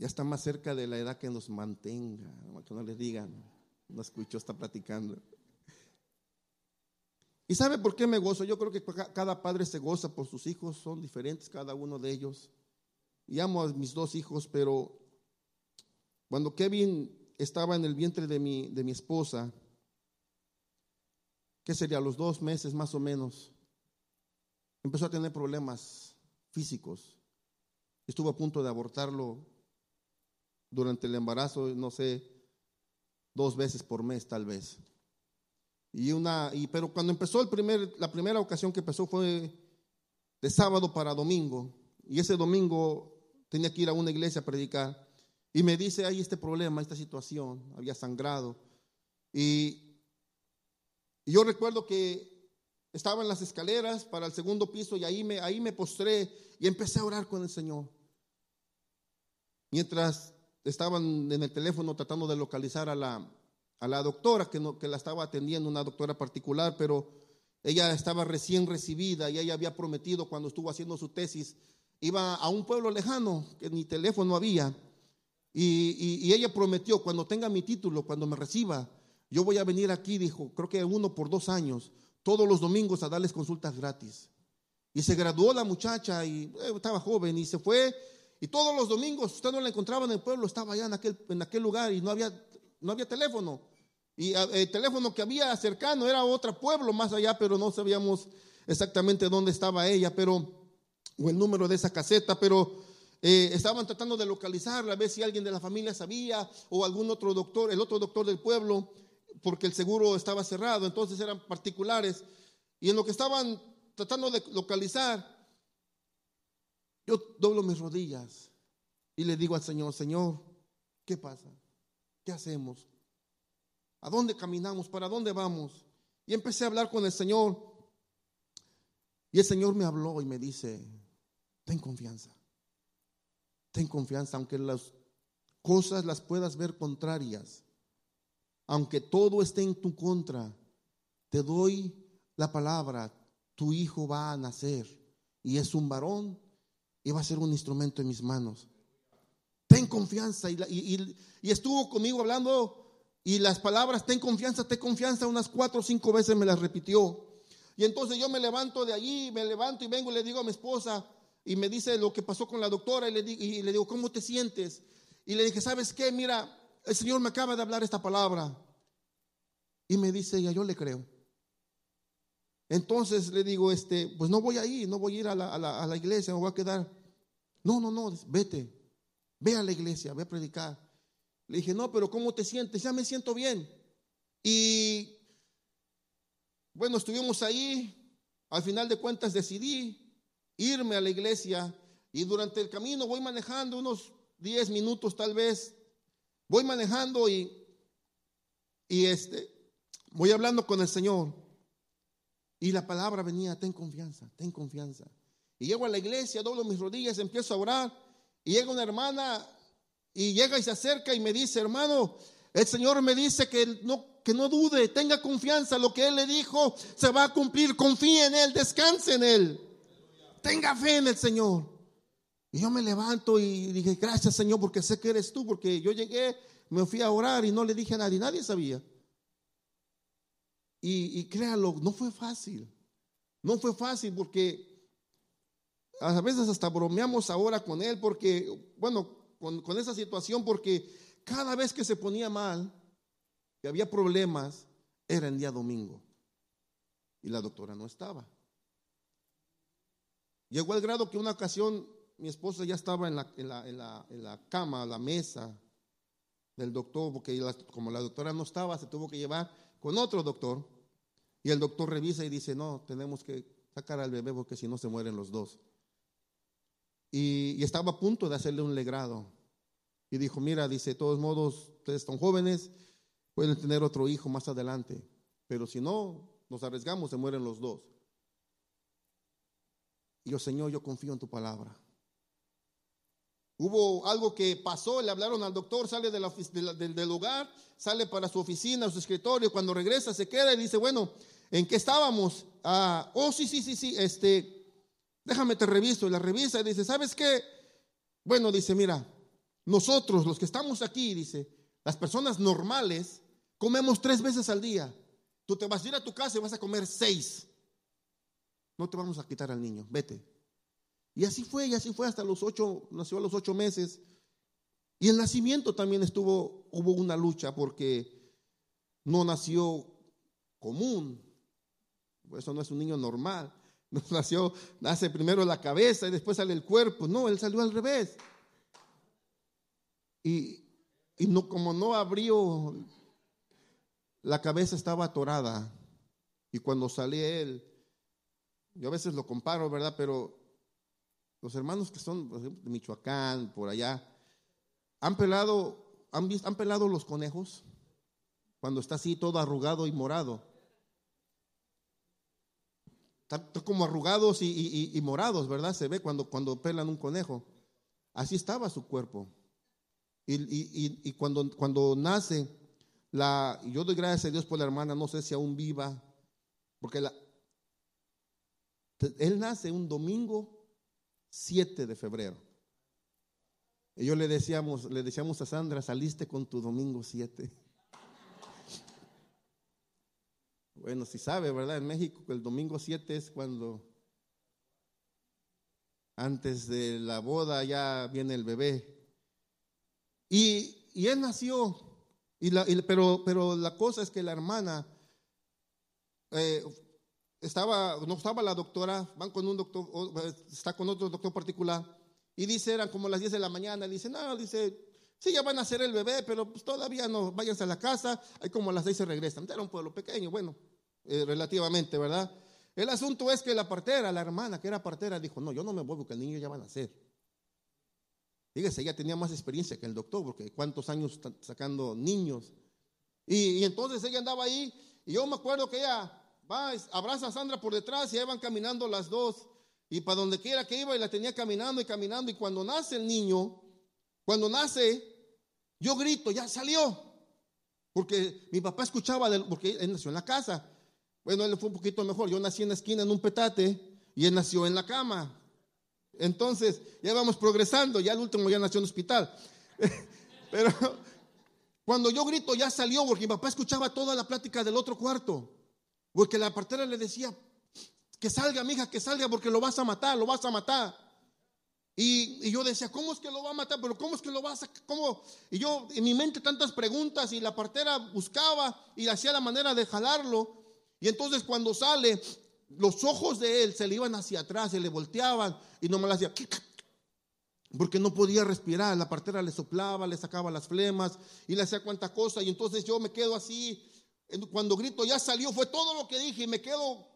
Ya está más cerca de la edad que nos mantenga, que no les digan, no escucho, está platicando. ¿Y sabe por qué me gozo? Yo creo que cada padre se goza por sus hijos, son diferentes cada uno de ellos. Y amo a mis dos hijos, pero cuando Kevin estaba en el vientre de mi, de mi esposa, ¿qué sería? Los dos meses más o menos, empezó a tener problemas físicos. Estuvo a punto de abortarlo durante el embarazo, no sé, dos veces por mes tal vez. Y una, y, pero cuando empezó el primer, la primera ocasión que empezó fue de sábado para domingo. Y ese domingo tenía que ir a una iglesia a predicar. Y me dice, hay este problema, esta situación, había sangrado. Y, yo recuerdo que estaba en las escaleras para el segundo piso y ahí me, ahí me postré y empecé a orar con el Señor. Mientras estaban en el teléfono tratando de localizar a la, a la doctora que, no, que la estaba atendiendo, una doctora particular, pero ella estaba recién recibida y ella había prometido cuando estuvo haciendo su tesis, iba a un pueblo lejano, que ni teléfono había, y, y, ella prometió, cuando tenga mi título, cuando me reciba, yo voy a venir aquí, dijo, creo que uno por dos años, todos los domingos a darles consultas gratis. Y se graduó la muchacha y eh, estaba joven y se fue y todos los domingos usted no la encontraba en el pueblo, estaba allá en aquel, en aquel lugar y no había, no había teléfono. Y ah, el teléfono que había cercano era otro pueblo más allá, pero no sabíamos exactamente dónde estaba ella, pero, o el número de esa caseta, pero eh, estaban tratando de localizarla, a ver si alguien de la familia sabía, o algún otro doctor, el otro doctor del pueblo, porque el seguro estaba cerrado, entonces eran particulares. Y en lo que estaban tratando de localizar, yo doblo mis rodillas y le digo al Señor, Señor, ¿qué pasa? ¿Qué hacemos? ¿A dónde caminamos? ¿Para dónde vamos? Y empecé a hablar con el Señor. Y el Señor me habló y me dice, ten confianza. Ten confianza, aunque las cosas las puedas ver contrarias, aunque todo esté en tu contra, te doy la palabra, tu hijo va a nacer y es un varón iba a ser un instrumento en mis manos. Ten confianza. Y, estuvo conmigo hablando y las palabras, ten confianza, ten confianza, unas cuatro o cinco veces me las repitió. Y entonces yo me levanto de allí, me levanto y vengo y le digo a mi esposa, y me dice lo que pasó con la doctora, y le, digo, y le digo, ¿cómo te sientes? Y le dije, ¿sabes qué? Mira, el Señor me acaba de hablar esta palabra. Y me dice ella, yo le creo. Entonces le digo, este, pues no voy a ir, no voy a ir a la, iglesia, me voy a quedar. No, no, no, vete, ve a la iglesia, ve a predicar. Le dije, no, pero ¿cómo te sientes? Ya me siento bien. Y bueno, estuvimos ahí. Al final de cuentas decidí irme a la iglesia y durante el camino voy manejando unos 10 minutos tal vez. Voy manejando y, y este, voy hablando con el Señor. Y la palabra venía, ten confianza, ten confianza. Y llego a la iglesia, doblo mis rodillas, empiezo a orar. Y llega una hermana y llega y se acerca y me dice, hermano, el Señor me dice que no, que no dude, tenga confianza, lo que Él le dijo se va a cumplir, confíe en Él, descanse en Él, tenga fe en el Señor. Y yo me levanto y dije, gracias Señor, porque sé que eres tú, porque yo llegué, me fui a orar y no le dije a nadie, nadie sabía. Y, y créalo, no fue fácil, no fue fácil porque a veces hasta bromeamos ahora con él porque, bueno, con, esa situación porque cada vez que se ponía mal, que había problemas, era el día domingo. Y la doctora no estaba. Llegó al grado que una ocasión mi esposa ya estaba en la, en la, en la, en la cama, la mesa del doctor, porque como la doctora no estaba, se tuvo que llevar con otro doctor. Y el doctor revisa y dice, no, tenemos que sacar al bebé porque si no se mueren los dos. Y, estaba a punto de hacerle un legrado. Y dijo, mira, dice, de todos modos, ustedes son jóvenes, pueden tener otro hijo más adelante. Pero si no, nos arriesgamos, se mueren los dos. Y yo, Señor, yo confío en tu palabra. Hubo algo que pasó, le hablaron al doctor, sale del lugar, sale para su oficina, su escritorio, cuando regresa se queda y dice, bueno, ¿en qué estábamos? Ah, oh, sí, sí, sí, sí, este, déjame te reviso. Y la revisa y dice, ¿sabes qué? Bueno, dice, mira, nosotros los que estamos aquí, dice, las personas normales, comemos tres veces al día. Tú te vas a ir a tu casa y vas a comer seis. No te vamos a quitar al niño, vete. Y así fue, y así fue hasta los ocho, nació a los ocho meses. Y el nacimiento también estuvo, hubo una lucha porque no nació común. Eso no es un niño normal. *laughs* No nació, nace primero la cabeza y después sale el cuerpo. No, él salió al revés. Y, y no, como no abrió, la cabeza estaba atorada. Y cuando salió él, yo a veces lo comparo, ¿verdad? Pero los hermanos que son de Michoacán, por allá, han pelado, han, visto, han pelado los conejos cuando está así todo arrugado y morado. Está como arrugados y, morados, ¿verdad? Se ve cuando, cuando pelan un conejo. Así estaba su cuerpo. Y, cuando, cuando nace, la, yo doy gracias a Dios por la hermana, no sé si aún viva, porque él nace un domingo 7 de febrero. Y yo le decíamos, le decíamos a Sandra, saliste con tu domingo 7. Bueno, si sabe, ¿verdad? En México el domingo 7 es cuando antes de la boda ya viene el bebé. Y, y él nació, y la, pero, pero la cosa es que la hermana eh, estaba, no estaba la doctora, van con un doctor, está con otro doctor particular, y dice, eran como las 10 de la mañana, dice, no, dice, sí, ya van a hacer el bebé, pero pues todavía no, váyanse a la casa, hay como a las 6 se regresan. Era un pueblo pequeño, bueno, eh, relativamente, ¿verdad? El asunto es que la partera, la hermana que era partera, dijo, no, yo no me voy porque el niño ya va a nacer. Fíjese, ella tenía más experiencia que el doctor, porque cuántos años sacando niños. Y, entonces ella andaba ahí, y yo me acuerdo que ella abraza a Sandra por detrás y ahí van caminando las dos. Y para donde quiera que iba, y la tenía caminando y caminando. Y cuando nace el niño, cuando nace, yo grito, ya salió. Porque mi papá escuchaba, porque él nació en la casa. Bueno, él fue un poquito mejor. Yo nací en la esquina en un petate y él nació en la cama. Entonces, ya vamos progresando, ya el último ya nació en el hospital. *laughs* Pero cuando yo grito, ya salió, porque mi papá escuchaba toda la plática del otro cuarto. Porque la partera le decía, que salga, mija, que salga, porque lo vas a matar, lo vas a matar. Y, yo decía, ¿cómo es que lo va a matar? Pero ¿cómo es que lo vas a... ¿Cómo? Y yo en mi mente tantas preguntas y la partera buscaba y hacía la manera de jalarlo. Y entonces cuando sale, los ojos de él se le iban hacia atrás, se le volteaban y no me lo hacía porque no podía respirar. La partera le soplaba, le sacaba las flemas y le hacía cuanta cosa. Y entonces yo me quedo así. Cuando grito ya salió, fue todo lo que dije y me quedo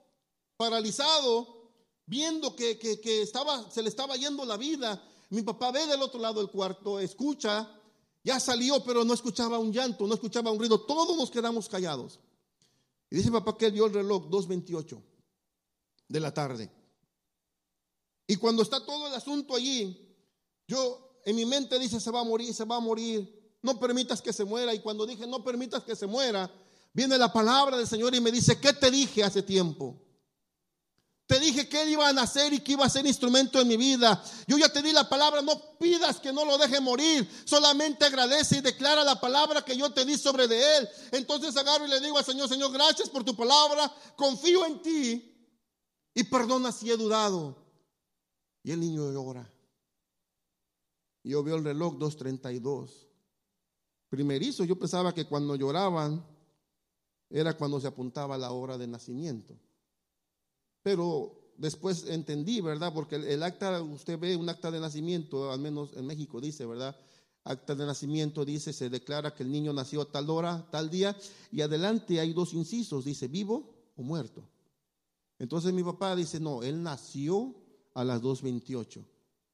paralizado, viendo que, que, estaba, se le estaba yendo la vida. Mi papá ve del otro lado del cuarto, escucha, ya salió, pero no escuchaba un llanto, no escuchaba un ruido. Todos nos quedamos callados. Y dice papá que él vio el reloj 2.28 de la tarde. Y cuando está todo el asunto allí, yo en mi mente dice, se va a morir, se va a morir, no permitas que se muera. Y cuando dije, no permitas que se muera, viene la palabra del Señor y me dice, ¿qué te dije hace tiempo? Te dije que él iba a nacer y que iba a ser instrumento en mi vida. Yo ya te di la palabra, no pidas que no lo deje morir. Solamente agradece y declara la palabra que yo te di sobre de él. Entonces agarro y le digo al Señor, Señor, gracias por tu palabra. Confío en ti y perdona si he dudado. Y el niño llora. Yo veo el reloj 2.32. Primerizo, yo pensaba que cuando lloraban era cuando se apuntaba la hora de nacimiento. Pero después entendí, ¿verdad? Porque el, acta, usted ve un acta de nacimiento, al menos en México dice, ¿verdad? Acta de nacimiento dice, se declara que el niño nació a tal hora, tal día, y adelante hay dos incisos, dice vivo o muerto. Entonces mi papá dice, no, él nació a las 2.28.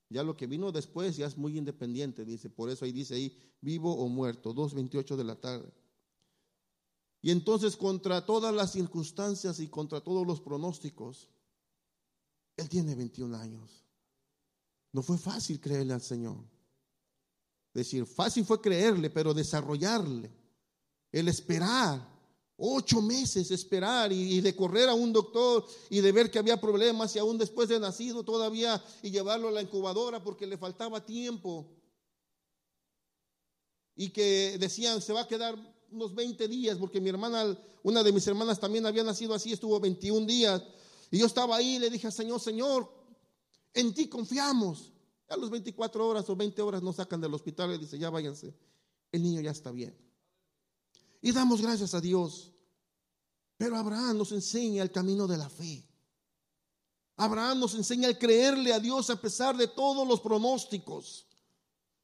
Ya lo que vino después ya es muy independiente, dice, por eso ahí dice ahí, vivo o muerto, 2.28 de la tarde. Y entonces contra todas las circunstancias y contra todos los pronósticos, Él tiene 21 años. No fue fácil creerle al Señor. Decir, fácil fue creerle, pero desarrollarle, el esperar, ocho meses esperar y, de correr a un doctor y de ver que había problemas y aún después de nacido todavía y llevarlo a la incubadora porque le faltaba tiempo. Y que decían, se va a quedar unos 20 días, porque mi hermana, una de mis hermanas también había nacido así, estuvo 21 días. Y yo estaba ahí le dije al Señor, Señor, en ti confiamos. A los 24 horas o 20 horas nos sacan del hospital y dice, ya váyanse. El niño ya está bien. Y damos gracias a Dios. Pero Abraham nos enseña el camino de la fe. Abraham nos enseña el creerle a Dios a pesar de todos los pronósticos.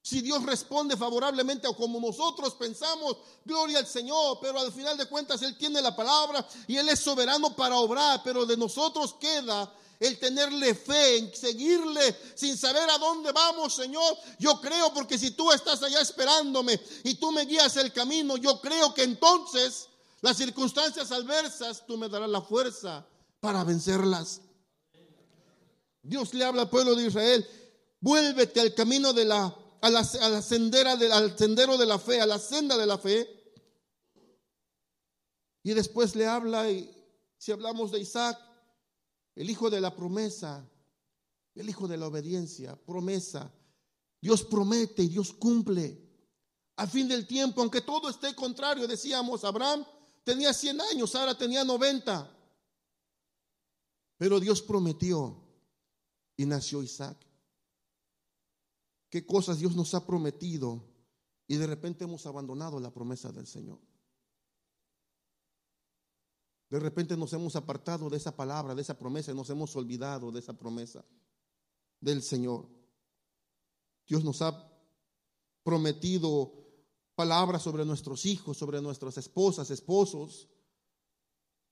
Si Dios responde favorablemente o como nosotros pensamos, gloria al Señor, pero al final de cuentas Él tiene la palabra y Él es soberano para obrar, pero de nosotros queda el tenerle fe, en seguirle sin saber a dónde vamos, Señor. Yo creo porque si tú estás allá esperándome y tú me guías el camino, yo creo que entonces las circunstancias adversas tú me darás la fuerza para vencerlas. Dios le habla al pueblo de Israel, vuélvete al camino de la a la, sendera al sendero de la fe, a la senda de la fe. Y después le habla, y si hablamos de Isaac, el hijo de la promesa, el hijo de la obediencia, promesa. Dios promete y Dios cumple. Al fin del tiempo, aunque todo esté contrario, decíamos, Abraham tenía 100 años, Sara tenía 90. Pero Dios prometió y nació Isaac qué cosas Dios nos ha prometido y de repente hemos abandonado la promesa del Señor. De repente nos hemos apartado de esa palabra, de esa promesa, y nos hemos olvidado de esa promesa del Señor. Dios nos ha prometido palabras sobre nuestros hijos, sobre nuestras esposas, esposos,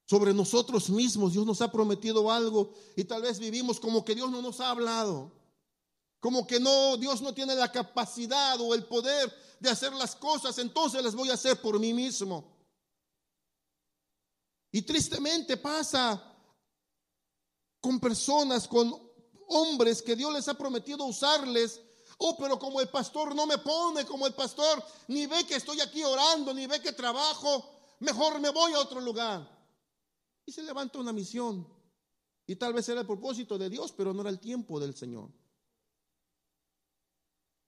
sobre nosotros mismos. Dios nos ha prometido algo y tal vez vivimos como que Dios no nos ha hablado. Como que no, Dios no tiene la capacidad o el poder de hacer las cosas, entonces las voy a hacer por mí mismo. Y tristemente pasa con personas, con hombres que Dios les ha prometido usarles. Oh, pero como el pastor no me pone, como el pastor ni ve que estoy aquí orando, ni ve que trabajo, mejor me voy a otro lugar. Y se levanta una misión. Y tal vez era el propósito de Dios, pero no era el tiempo del Señor.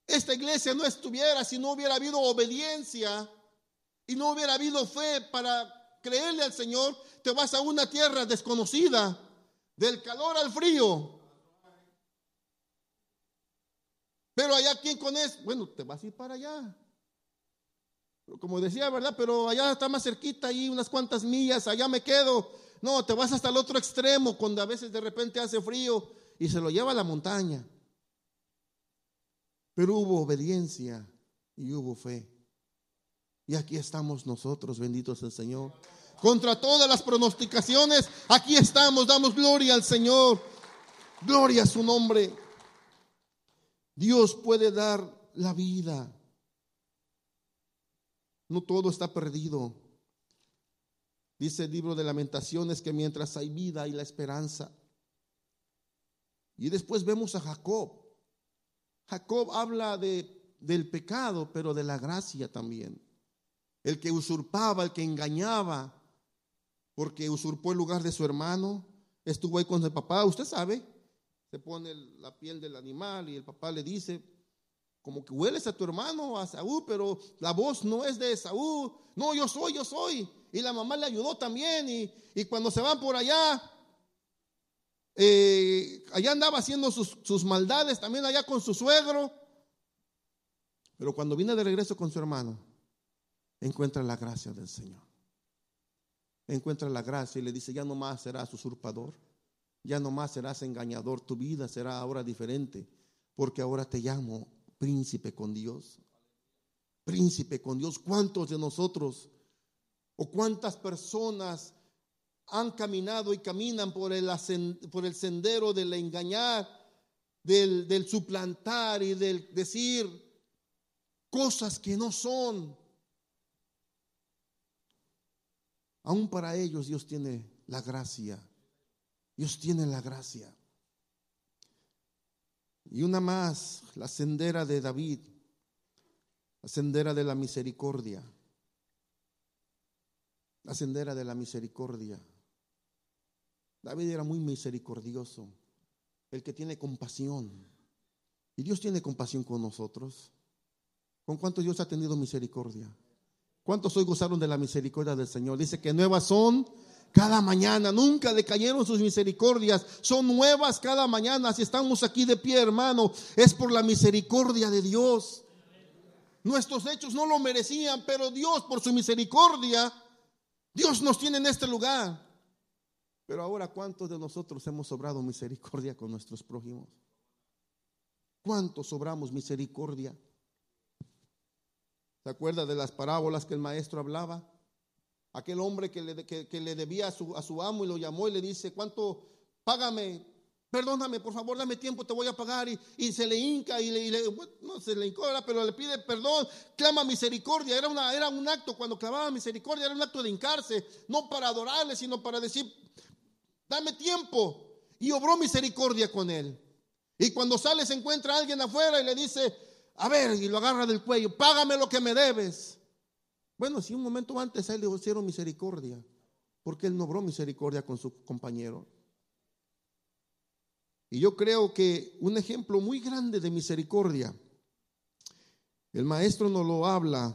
Esta iglesia no estuviera si no hubiera habido obediencia y no hubiera habido fe para creerle al Señor, te vas a una tierra desconocida, del calor al frío. Pero allá, ¿quién conoce? Bueno, te vas a ir para allá. como decía, ¿verdad? Pero allá está más cerquita, ahí unas cuantas millas, allá me quedo. No, te vas hasta el otro extremo, cuando a veces de repente hace frío y se lo lleva a la montaña. Pero hubo obediencia y hubo fe. Y aquí estamos nosotros, benditos el Señor. Contra todas las pronosticaciones, aquí estamos, damos gloria al Señor. Gloria a su nombre. Dios puede dar la vida. No todo está perdido. Dice el libro de lamentaciones que mientras hay vida hay la esperanza. Y después vemos a Jacob. Jacob habla de, del pecado, pero de la gracia también. El que usurpaba, el que engañaba, porque usurpó el lugar de su hermano, estuvo ahí con el papá, usted sabe, se pone la piel del animal y el papá le dice, como que hueles a tu hermano, a Saúl, pero la voz no es de Saúl, no, yo soy, yo soy. Y la mamá le ayudó también y, y cuando se van por allá, eh, allá andaba haciendo sus, sus maldades, también allá con su suegro. Pero cuando viene de regreso con su hermano, encuentra la gracia del Señor. Encuentra la gracia y le dice, ya no más serás usurpador, ya no más serás engañador, tu vida será ahora diferente, porque ahora te llamo príncipe con Dios. Príncipe con Dios. ¿Cuántos de nosotros o cuántas personas han caminado y caminan por el, por el sendero del engañar, del, del suplantar y del decir cosas que no son. Aún para ellos Dios tiene la gracia. Dios tiene la gracia. Y una más, la sendera de David, la sendera de la misericordia. La sendera de la misericordia. David era muy misericordioso, el que tiene compasión. Y Dios tiene compasión con nosotros. ¿Con cuántos Dios ha tenido misericordia? ¿Cuántos hoy gozaron de la misericordia del Señor? Dice que nuevas son cada mañana, nunca le cayeron sus misericordias, son nuevas cada mañana. Si estamos aquí de pie, hermano, es por la misericordia de Dios. Nuestros hechos no lo merecían, pero Dios, por su misericordia, Dios nos tiene en este lugar. Pero ahora, ¿cuántos de nosotros hemos sobrado misericordia con nuestros prójimos? ¿Cuántos sobramos misericordia? ¿Se acuerda de las parábolas que el maestro hablaba? Aquel hombre que le, que, le debía a su, a su, amo y lo llamó y le dice, ¿cuánto? Págame, perdóname, por favor, dame tiempo, te voy a pagar. Y, se le hinca y le, no se le pero le pide perdón, clama misericordia. Era, una, era un acto, cuando clamaba misericordia, era un acto de hincarse, no para adorarle, sino para decir, dame tiempo. Y obró misericordia con él. Y cuando sale se encuentra alguien afuera y le dice, a ver, y lo agarra del cuello, págame lo que me debes. Bueno, si un momento antes a él le hicieron misericordia, porque él no obró misericordia con su compañero. Y yo creo que un ejemplo muy grande de misericordia, el maestro nos lo habla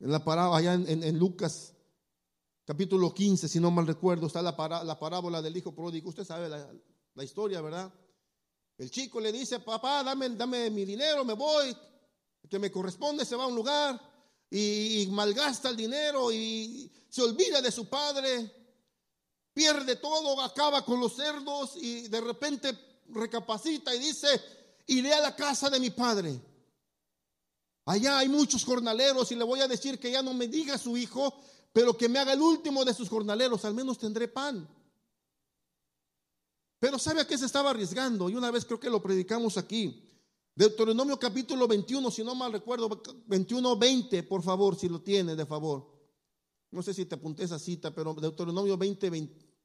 en la parábola, allá en Lucas capítulo 15, si no mal recuerdo, está la, la parábola del hijo pródigo. Usted sabe la, historia, ¿verdad? El chico le dice, papá, dame, dame mi dinero, me voy, que me corresponde, se va a un lugar y, malgasta el dinero y se olvida de su padre, pierde todo, acaba con los cerdos y de repente recapacita y dice, iré a la casa de mi padre. Allá hay muchos jornaleros y le voy a decir que ya no me diga su hijo pero que me haga el último de sus jornaleros, al menos tendré pan. Pero ¿sabe a qué se estaba arriesgando? Y una vez creo que lo predicamos aquí. Deuteronomio capítulo 21, si no mal recuerdo, 21, 20, por favor, si lo tiene, de favor. No sé si te apunté esa cita, pero Deuteronomio 20,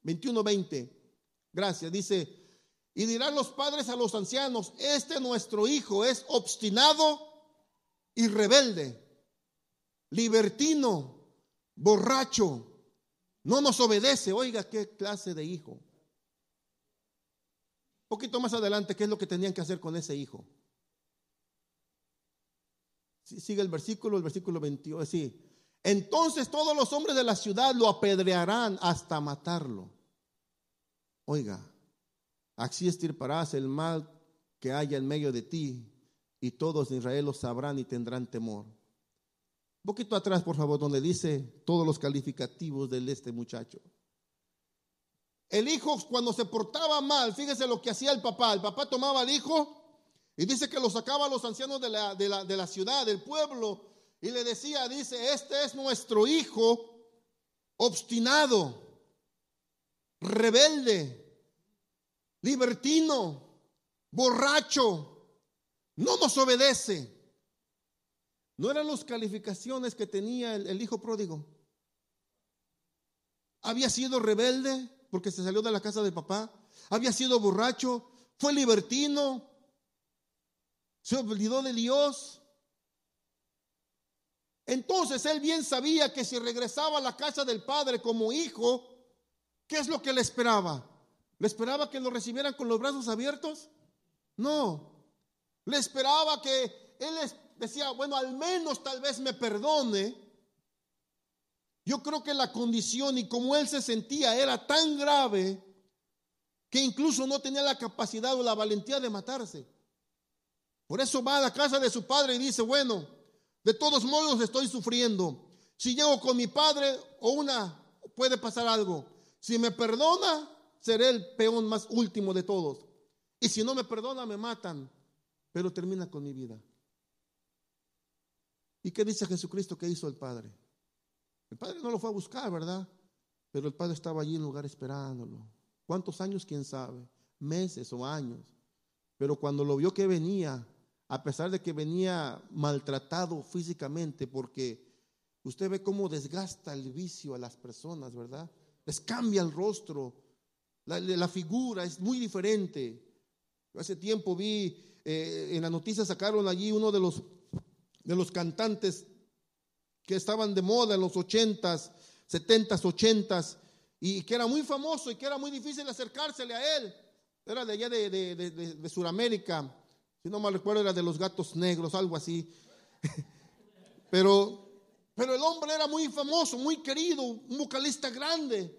21, 20. Gracias. Dice, y dirán los padres a los ancianos, este nuestro hijo es obstinado y rebelde, libertino borracho, no nos obedece. Oiga, qué clase de hijo. Un poquito más adelante, ¿qué es lo que tenían que hacer con ese hijo? Sigue el versículo, el versículo 21. Sí. Entonces todos los hombres de la ciudad lo apedrearán hasta matarlo. Oiga, así estirparás el mal que haya en medio de ti, y todos en Israel lo sabrán y tendrán temor. Un poquito atrás, por favor, donde dice todos los calificativos de este muchacho. El hijo cuando se portaba mal, fíjese lo que hacía el papá. El papá tomaba al hijo y dice que lo sacaba a los ancianos de la, de la, de la ciudad, del pueblo, y le decía, dice, este es nuestro hijo obstinado, rebelde, libertino, borracho, no nos obedece. ¿No eran las calificaciones que tenía el, hijo pródigo? Había sido rebelde porque se salió de la casa del papá. Había sido borracho, fue libertino, se olvidó de Dios. Entonces él bien sabía que si regresaba a la casa del padre como hijo, ¿qué es lo que le esperaba? ¿Le esperaba que lo recibieran con los brazos abiertos? No. Le esperaba que él decía, bueno, al menos tal vez me perdone. Yo creo que la condición y como él se sentía era tan grave que incluso no tenía la capacidad o la valentía de matarse. Por eso va a la casa de su padre y dice, bueno, de todos modos estoy sufriendo. Si llego con mi padre o una, puede pasar algo. Si me perdona, seré el peón más último de todos. Y si no me perdona, me matan. Pero termina con mi vida. ¿Y qué dice Jesucristo que hizo el Padre? El Padre no lo fue a buscar, ¿verdad? Pero el Padre estaba allí en lugar esperándolo. ¿Cuántos años? ¿Quién sabe? Meses o años. Pero cuando lo vio que venía, a pesar de que venía maltratado físicamente, porque usted ve cómo desgasta el vicio a las personas, ¿verdad? Les cambia el rostro, la, figura es muy diferente. Hace tiempo vi eh, en la noticia sacaron allí uno de los, de los cantantes que estaban de moda en los ochentas, setentas, ochentas, y que era muy famoso y que era muy difícil acercársele a él. Era de allá de, de, de, de Sudamérica si no mal recuerdo era de los gatos negros, algo así. *laughs* Pero, pero el hombre era muy famoso, muy querido, un vocalista grande.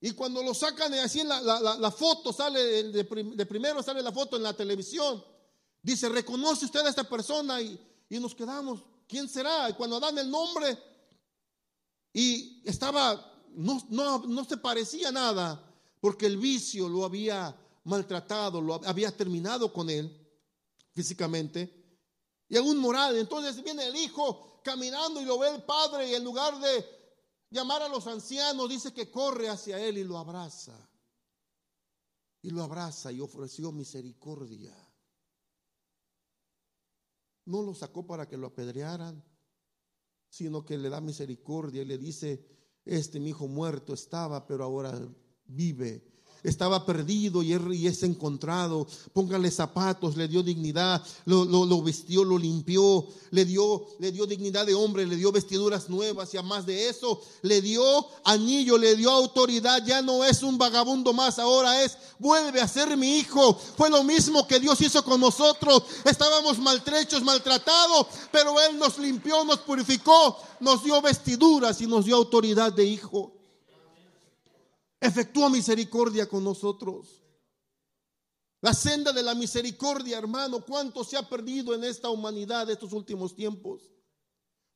Y cuando lo sacan así en la, la, foto, sale de, primero sale la foto en la televisión. Dice, reconoce usted a esta persona y, y nos quedamos. ¿Quién será? Y cuando dan el nombre y estaba, no, no, no se parecía nada, porque el vicio lo había maltratado, lo había terminado con él físicamente, y aún moral. Entonces viene el hijo caminando y lo ve el padre y en lugar de llamar a los ancianos, dice que corre hacia él y lo abraza. Y lo abraza y ofreció misericordia. No lo sacó para que lo apedrearan, sino que le da misericordia y le dice, este mi hijo muerto estaba, pero ahora vive estaba perdido y es encontrado. Póngale zapatos, le dio dignidad, lo, lo, vistió, lo limpió, le dio, le dio dignidad de hombre, le dio vestiduras nuevas y además de eso, le dio anillo, le dio autoridad. Ya no es un vagabundo más, ahora es, vuelve a ser mi hijo. Fue lo mismo que Dios hizo con nosotros. Estábamos maltrechos, maltratados, pero Él nos limpió, nos purificó, nos dio vestiduras y nos dio autoridad de hijo efectúa misericordia con nosotros. La senda de la misericordia, hermano, cuánto se ha perdido en esta humanidad estos últimos tiempos.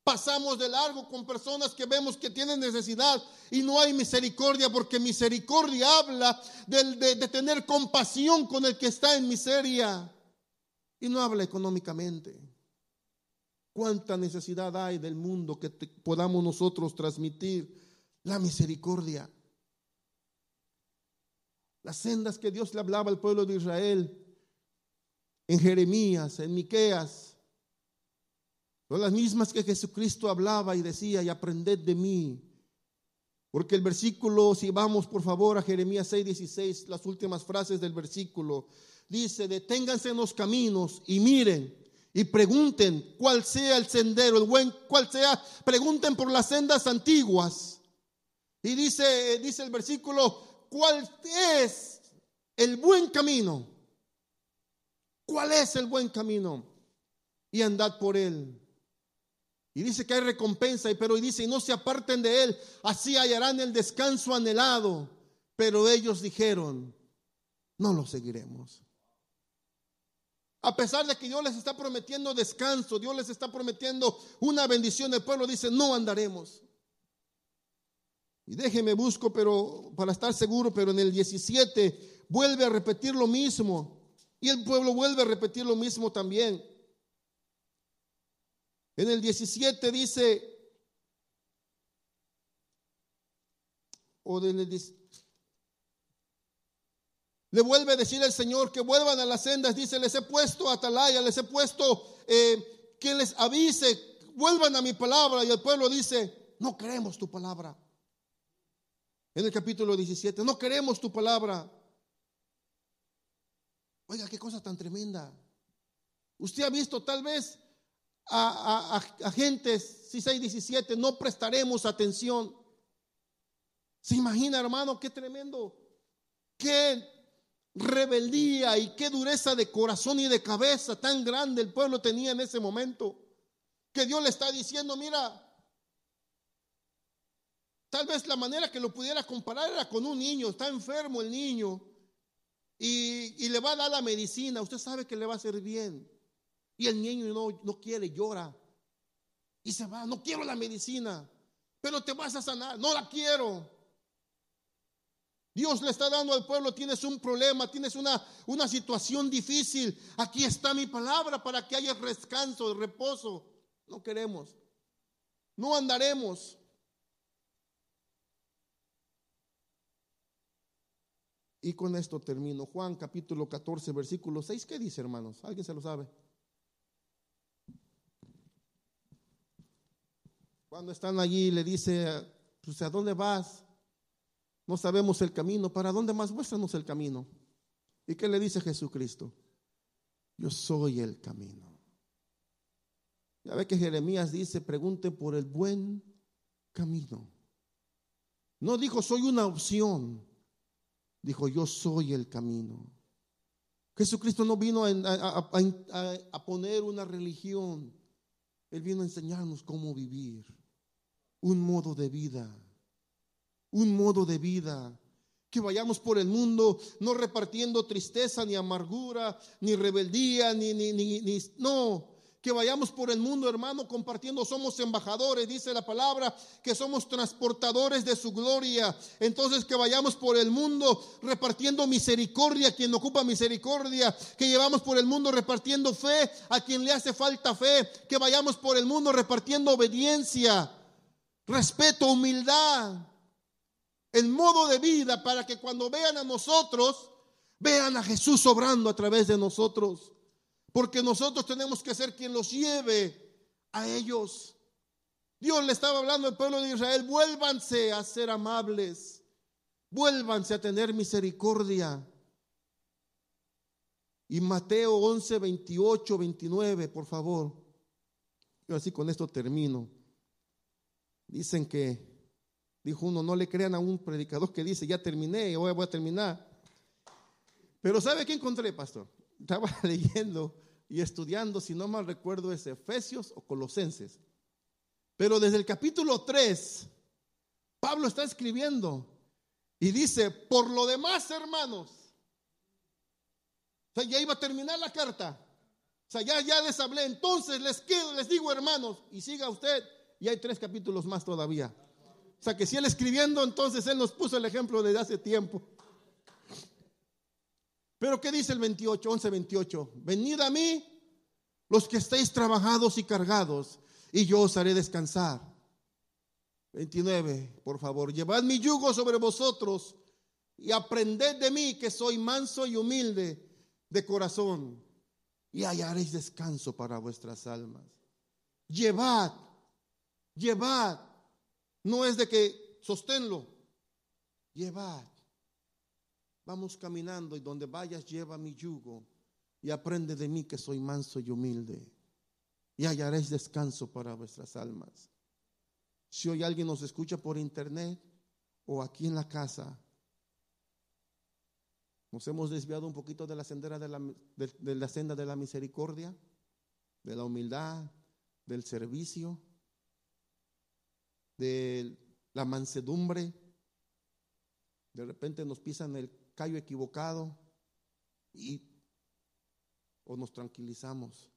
Pasamos de largo con personas que vemos que tienen necesidad y no hay misericordia porque misericordia habla de, de tener compasión con el que está en miseria y no habla económicamente. Cuánta necesidad hay del mundo que podamos nosotros transmitir la misericordia las sendas que Dios le hablaba al pueblo de Israel en Jeremías, en Miqueas, son las mismas que Jesucristo hablaba y decía, y aprended de mí. Porque el versículo, si vamos por favor a Jeremías 6:16, las últimas frases del versículo, dice, deténganse en los caminos y miren y pregunten cuál sea el sendero, el buen, cuál sea, pregunten por las sendas antiguas. Y dice, dice el versículo, cuál es el buen camino. ¿Cuál es el buen camino? Y andad por él. Y dice que hay recompensa, pero dice, y no se aparten de él, así hallarán el descanso anhelado. Pero ellos dijeron, no lo seguiremos. A pesar de que Dios les está prometiendo descanso, Dios les está prometiendo una bendición, el pueblo dice, no andaremos. Y déjeme busco, pero para estar seguro, pero en el 17 vuelve a repetir lo mismo. Y el pueblo vuelve a repetir lo mismo también. En el 17 dice, o del le vuelve a decir el Señor que vuelvan a las sendas. Dice, les he puesto atalaya, les he puesto eh, que les avise, vuelvan a mi palabra. Y el pueblo dice, no queremos tu palabra. En el capítulo 17, no queremos tu palabra. Oiga, qué cosa tan tremenda. Usted ha visto tal vez a, a, a, gentes, si 17, no prestaremos atención. ¿Se imagina, hermano, qué tremendo? Qué rebeldía y qué dureza de corazón y de cabeza tan grande el pueblo tenía en ese momento. Que Dios le está diciendo, mira, tal vez la manera que lo pudiera comparar era con un niño, está enfermo el niño y, le va a dar la medicina, usted sabe que le va a hacer bien. Y el niño no, no quiere, llora. Y se va, no quiero la medicina, pero te vas a sanar, no la quiero. Dios le está dando al pueblo, tienes un problema, tienes una, una situación difícil. Aquí está mi palabra para que haya descanso, reposo. No queremos. No andaremos. Y con esto termino. Juan capítulo 14, versículo 6. ¿Qué dice, hermanos? ¿Alguien se lo sabe? Cuando están allí le dice, pues, ¿a dónde vas? No sabemos el camino. ¿Para dónde más? Muéstranos el camino. ¿Y qué le dice Jesucristo? Yo soy el camino. Ya ve que Jeremías dice, pregunte por el buen camino. No dijo, soy una opción. Dijo, yo soy el camino. Jesucristo no vino a, a, poner una religión. Él vino a enseñarnos cómo vivir. Un modo de vida un modo de vida. Que vayamos por el mundo no repartiendo tristeza, ni amargura, ni rebeldía, ni, ni, ni, ni no. Que vayamos por el mundo, hermano, compartiendo. Somos embajadores, dice la palabra, que somos transportadores de su gloria. Entonces, que vayamos por el mundo repartiendo misericordia a quien ocupa misericordia. Que llevamos por el mundo repartiendo fe a quien le hace falta fe. Que vayamos por el mundo repartiendo obediencia, respeto, humildad el modo de vida para que cuando vean a nosotros, vean a Jesús obrando a través de nosotros. Porque nosotros tenemos que ser quien los lleve a ellos. Dios le estaba hablando al pueblo de Israel, vuélvanse a ser amables, vuélvanse a tener misericordia. Y Mateo 11, 28, 29, por favor. Yo así con esto termino. Dicen que Dijo uno, no le crean a un predicador que dice, ya terminé, hoy voy a terminar. Pero ¿sabe qué encontré, pastor? Estaba *laughs* leyendo y estudiando, si no mal recuerdo, es Efesios o Colosenses. Pero desde el capítulo 3, Pablo está escribiendo y dice, por lo demás, hermanos, o sea, ya iba a terminar la carta. O sea, ya, ya les hablé. Entonces les quedo, les digo, hermanos, y siga usted, y hay tres capítulos más todavía. O sea que si él escribiendo, entonces él nos puso el ejemplo desde hace tiempo. Pero ¿qué dice el 28, 11, 28? Venid a mí los que estéis trabajados y cargados, y yo os haré descansar. 29, por favor, llevad mi yugo sobre vosotros y aprended de mí que soy manso y humilde de corazón, y hallaréis descanso para vuestras almas. Llevad, llevad no es de que sosténlo, llevad. Vamos caminando y donde vayas lleva mi yugo y aprende de mí que soy manso y humilde y hallaréis descanso para vuestras almas. Si hoy alguien nos escucha por internet o aquí en la casa, nos hemos desviado un poquito de la, sendera de, la, senda de la misericordia, de la humildad, del servicio. de la mansedumbre. De repente nos pisan el callo equivocado y o nos tranquilizamos.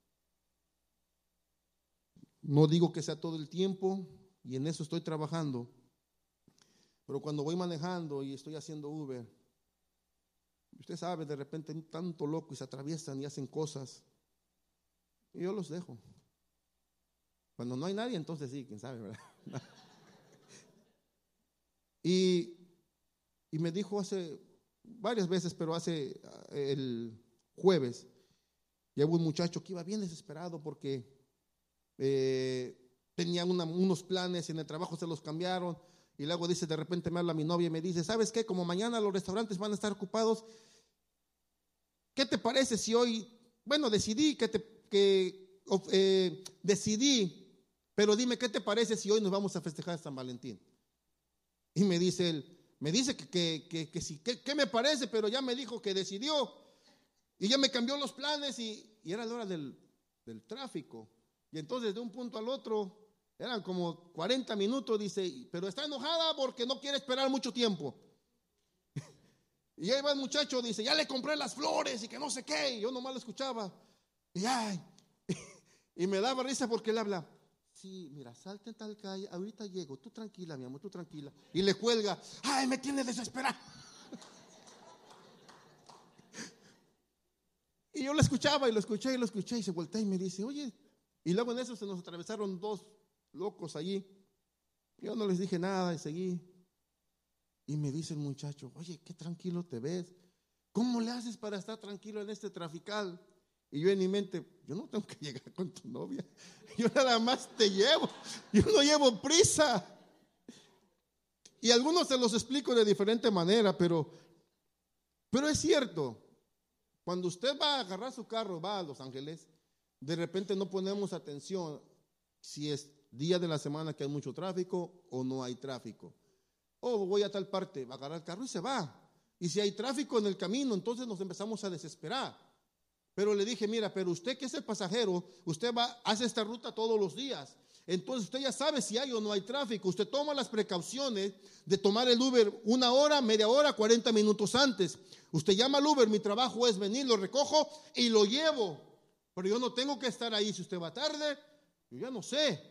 No digo que sea todo el tiempo y en eso estoy trabajando, pero cuando voy manejando y estoy haciendo Uber, usted sabe, de repente tanto loco y se atraviesan y hacen cosas, y yo los dejo. Cuando no hay nadie, entonces sí, quién sabe, ¿verdad? *laughs* y, y me dijo hace varias veces, pero hace el jueves, Llevo un muchacho que iba bien desesperado porque eh, tenía unos planes en el trabajo se los cambiaron. Y luego dice, de repente me habla mi novia y me dice, ¿sabes qué? Como mañana los restaurantes van a estar ocupados, ¿qué te parece si hoy, bueno, decidí que te, que, eh, decidí, pero dime, ¿qué te parece si hoy nos vamos a festejar San Valentín? Y me dice él, me dice que, que, que, sí, ¿qué me parece? Pero ya me dijo que decidió. Y ya me cambió los planes y, era la hora del, tráfico. Y entonces de un punto al otro eran como 40 minutos, dice, pero está enojada porque no quiere esperar mucho tiempo. *laughs* y ahí va el muchacho, dice, ya le compré las flores y que no sé qué. Y yo nomás lo escuchaba. Y, ay, *laughs* y me daba risa porque él habla. Sí, mira, salte en tal calle, ahorita llego, tú tranquila, mi amor, tú tranquila. Y le cuelga, ay, me tiene desesperado. *laughs* Y yo lo escuchaba y lo escuché y lo escuché y se voltea y me dice, oye, y luego en eso se nos atravesaron dos locos allí. Yo no les dije nada y seguí. Y me dice el muchacho, oye, qué tranquilo te ves. ¿Cómo le haces para estar tranquilo en este trafical? Y yo en mi mente, yo no tengo que *laughs* llegar con tu novia. Yo nada más te llevo. Yo no llevo prisa. Y algunos se los explico de diferente manera, pero, pero es cierto. Cuando usted va a agarrar su carro, va a Los Ángeles, de repente no ponemos atención si es día de la semana que hay mucho tráfico o no hay tráfico. O voy a tal parte, va a agarrar el carro y se va. Y si hay tráfico en el camino, entonces nos empezamos a desesperar. Pero le dije, mira, pero usted que es el pasajero, usted va, hace esta ruta todos los días. Entonces usted ya sabe si hay o no hay tráfico. Usted toma las precauciones de tomar el Uber una hora, media hora, 40 minutos antes. Usted llama al Uber, mi trabajo es venir, lo recojo y lo llevo. Pero yo no tengo que estar ahí. Si usted va tarde, yo ya no sé.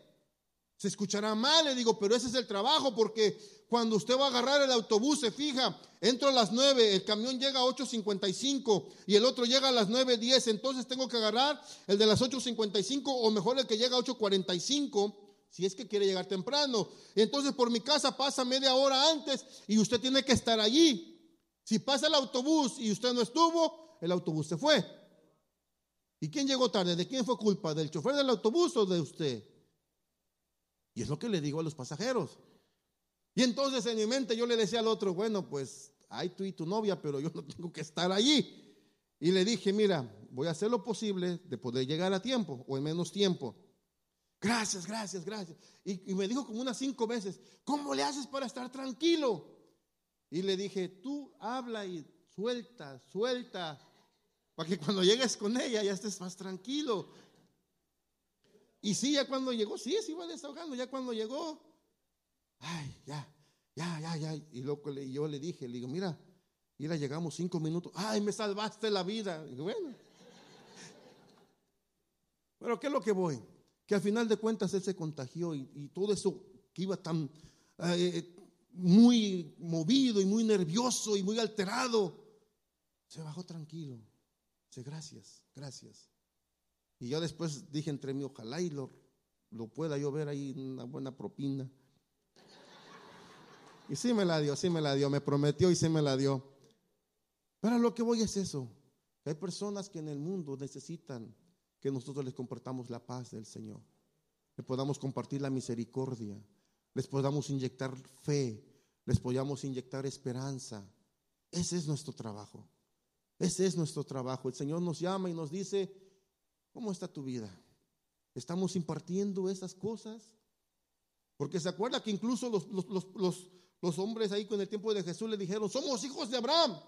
Se escuchará mal, le digo, pero ese es el trabajo, porque cuando usted va a agarrar el autobús, se fija, entro a las 9, el camión llega a 8.55 y el otro llega a las 9.10, entonces tengo que agarrar el de las 8.55 o mejor el que llega a 8.45, si es que quiere llegar temprano. Entonces por mi casa pasa media hora antes y usted tiene que estar allí. Si pasa el autobús y usted no estuvo, el autobús se fue. ¿Y quién llegó tarde? ¿De quién fue culpa? ¿Del chofer del autobús o de usted? Y es lo que le digo a los pasajeros. Y entonces en mi mente yo le decía al otro, bueno, pues hay tú y tu novia, pero yo no tengo que estar allí. Y le dije, mira, voy a hacer lo posible de poder llegar a tiempo o en menos tiempo. Gracias, gracias, gracias. Y, me dijo como unas cinco veces, ¿cómo le haces para estar tranquilo? Y le dije, tú habla y suelta, suelta, para que cuando llegues con ella ya estés más tranquilo. Y sí, ya cuando llegó, sí, se iba desahogando. Ya cuando llegó, ay, ya, ya, ya, ya. Y loco, yo le dije, le digo, mira, mira, llegamos cinco minutos. Ay, me salvaste la vida. Y bueno. Pero ¿qué es lo que voy? Que al final de cuentas él se contagió y, todo eso que iba tan eh, muy movido y muy nervioso y muy alterado, se bajó tranquilo. Dice, gracias, gracias. Y yo después dije entre mí, ojalá y lo, lo pueda yo ver ahí una buena propina. Y sí me la dio, sí me la dio, me prometió y sí me la dio. Pero lo que voy es eso. Hay personas que en el mundo necesitan que nosotros les compartamos la paz del Señor. Les podamos compartir la misericordia. Les podamos inyectar fe. Les podamos inyectar esperanza. Ese es nuestro trabajo. Ese es nuestro trabajo. El Señor nos llama y nos dice, ¿Cómo está tu vida? ¿Estamos impartiendo esas cosas? Porque se acuerda que incluso los, hombres ahí con el tiempo de Jesús le dijeron, somos hijos de Abraham.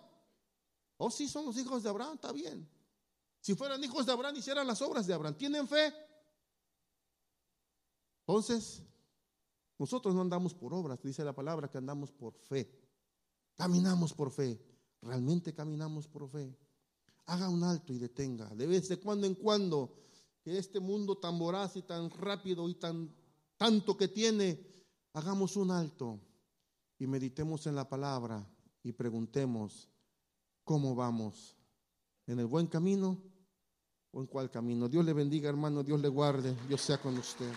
Oh, sí, somos hijos de Abraham, está bien. Si fueran hijos de Abraham, hicieran las obras de Abraham. ¿Tienen fe? Entonces, Nosotros no andamos por obras, dice la palabra que andamos por fe. Caminamos por fe. Realmente caminamos por fe. Haga un alto y detenga. De vez de cuando en cuando, que este mundo tan voraz y tan rápido y tan tanto que tiene, hagamos un alto y meditemos en la palabra y preguntemos cómo vamos. ¿En el buen camino o en cuál camino? Dios le bendiga, hermano. Dios le guarde. Dios sea con usted.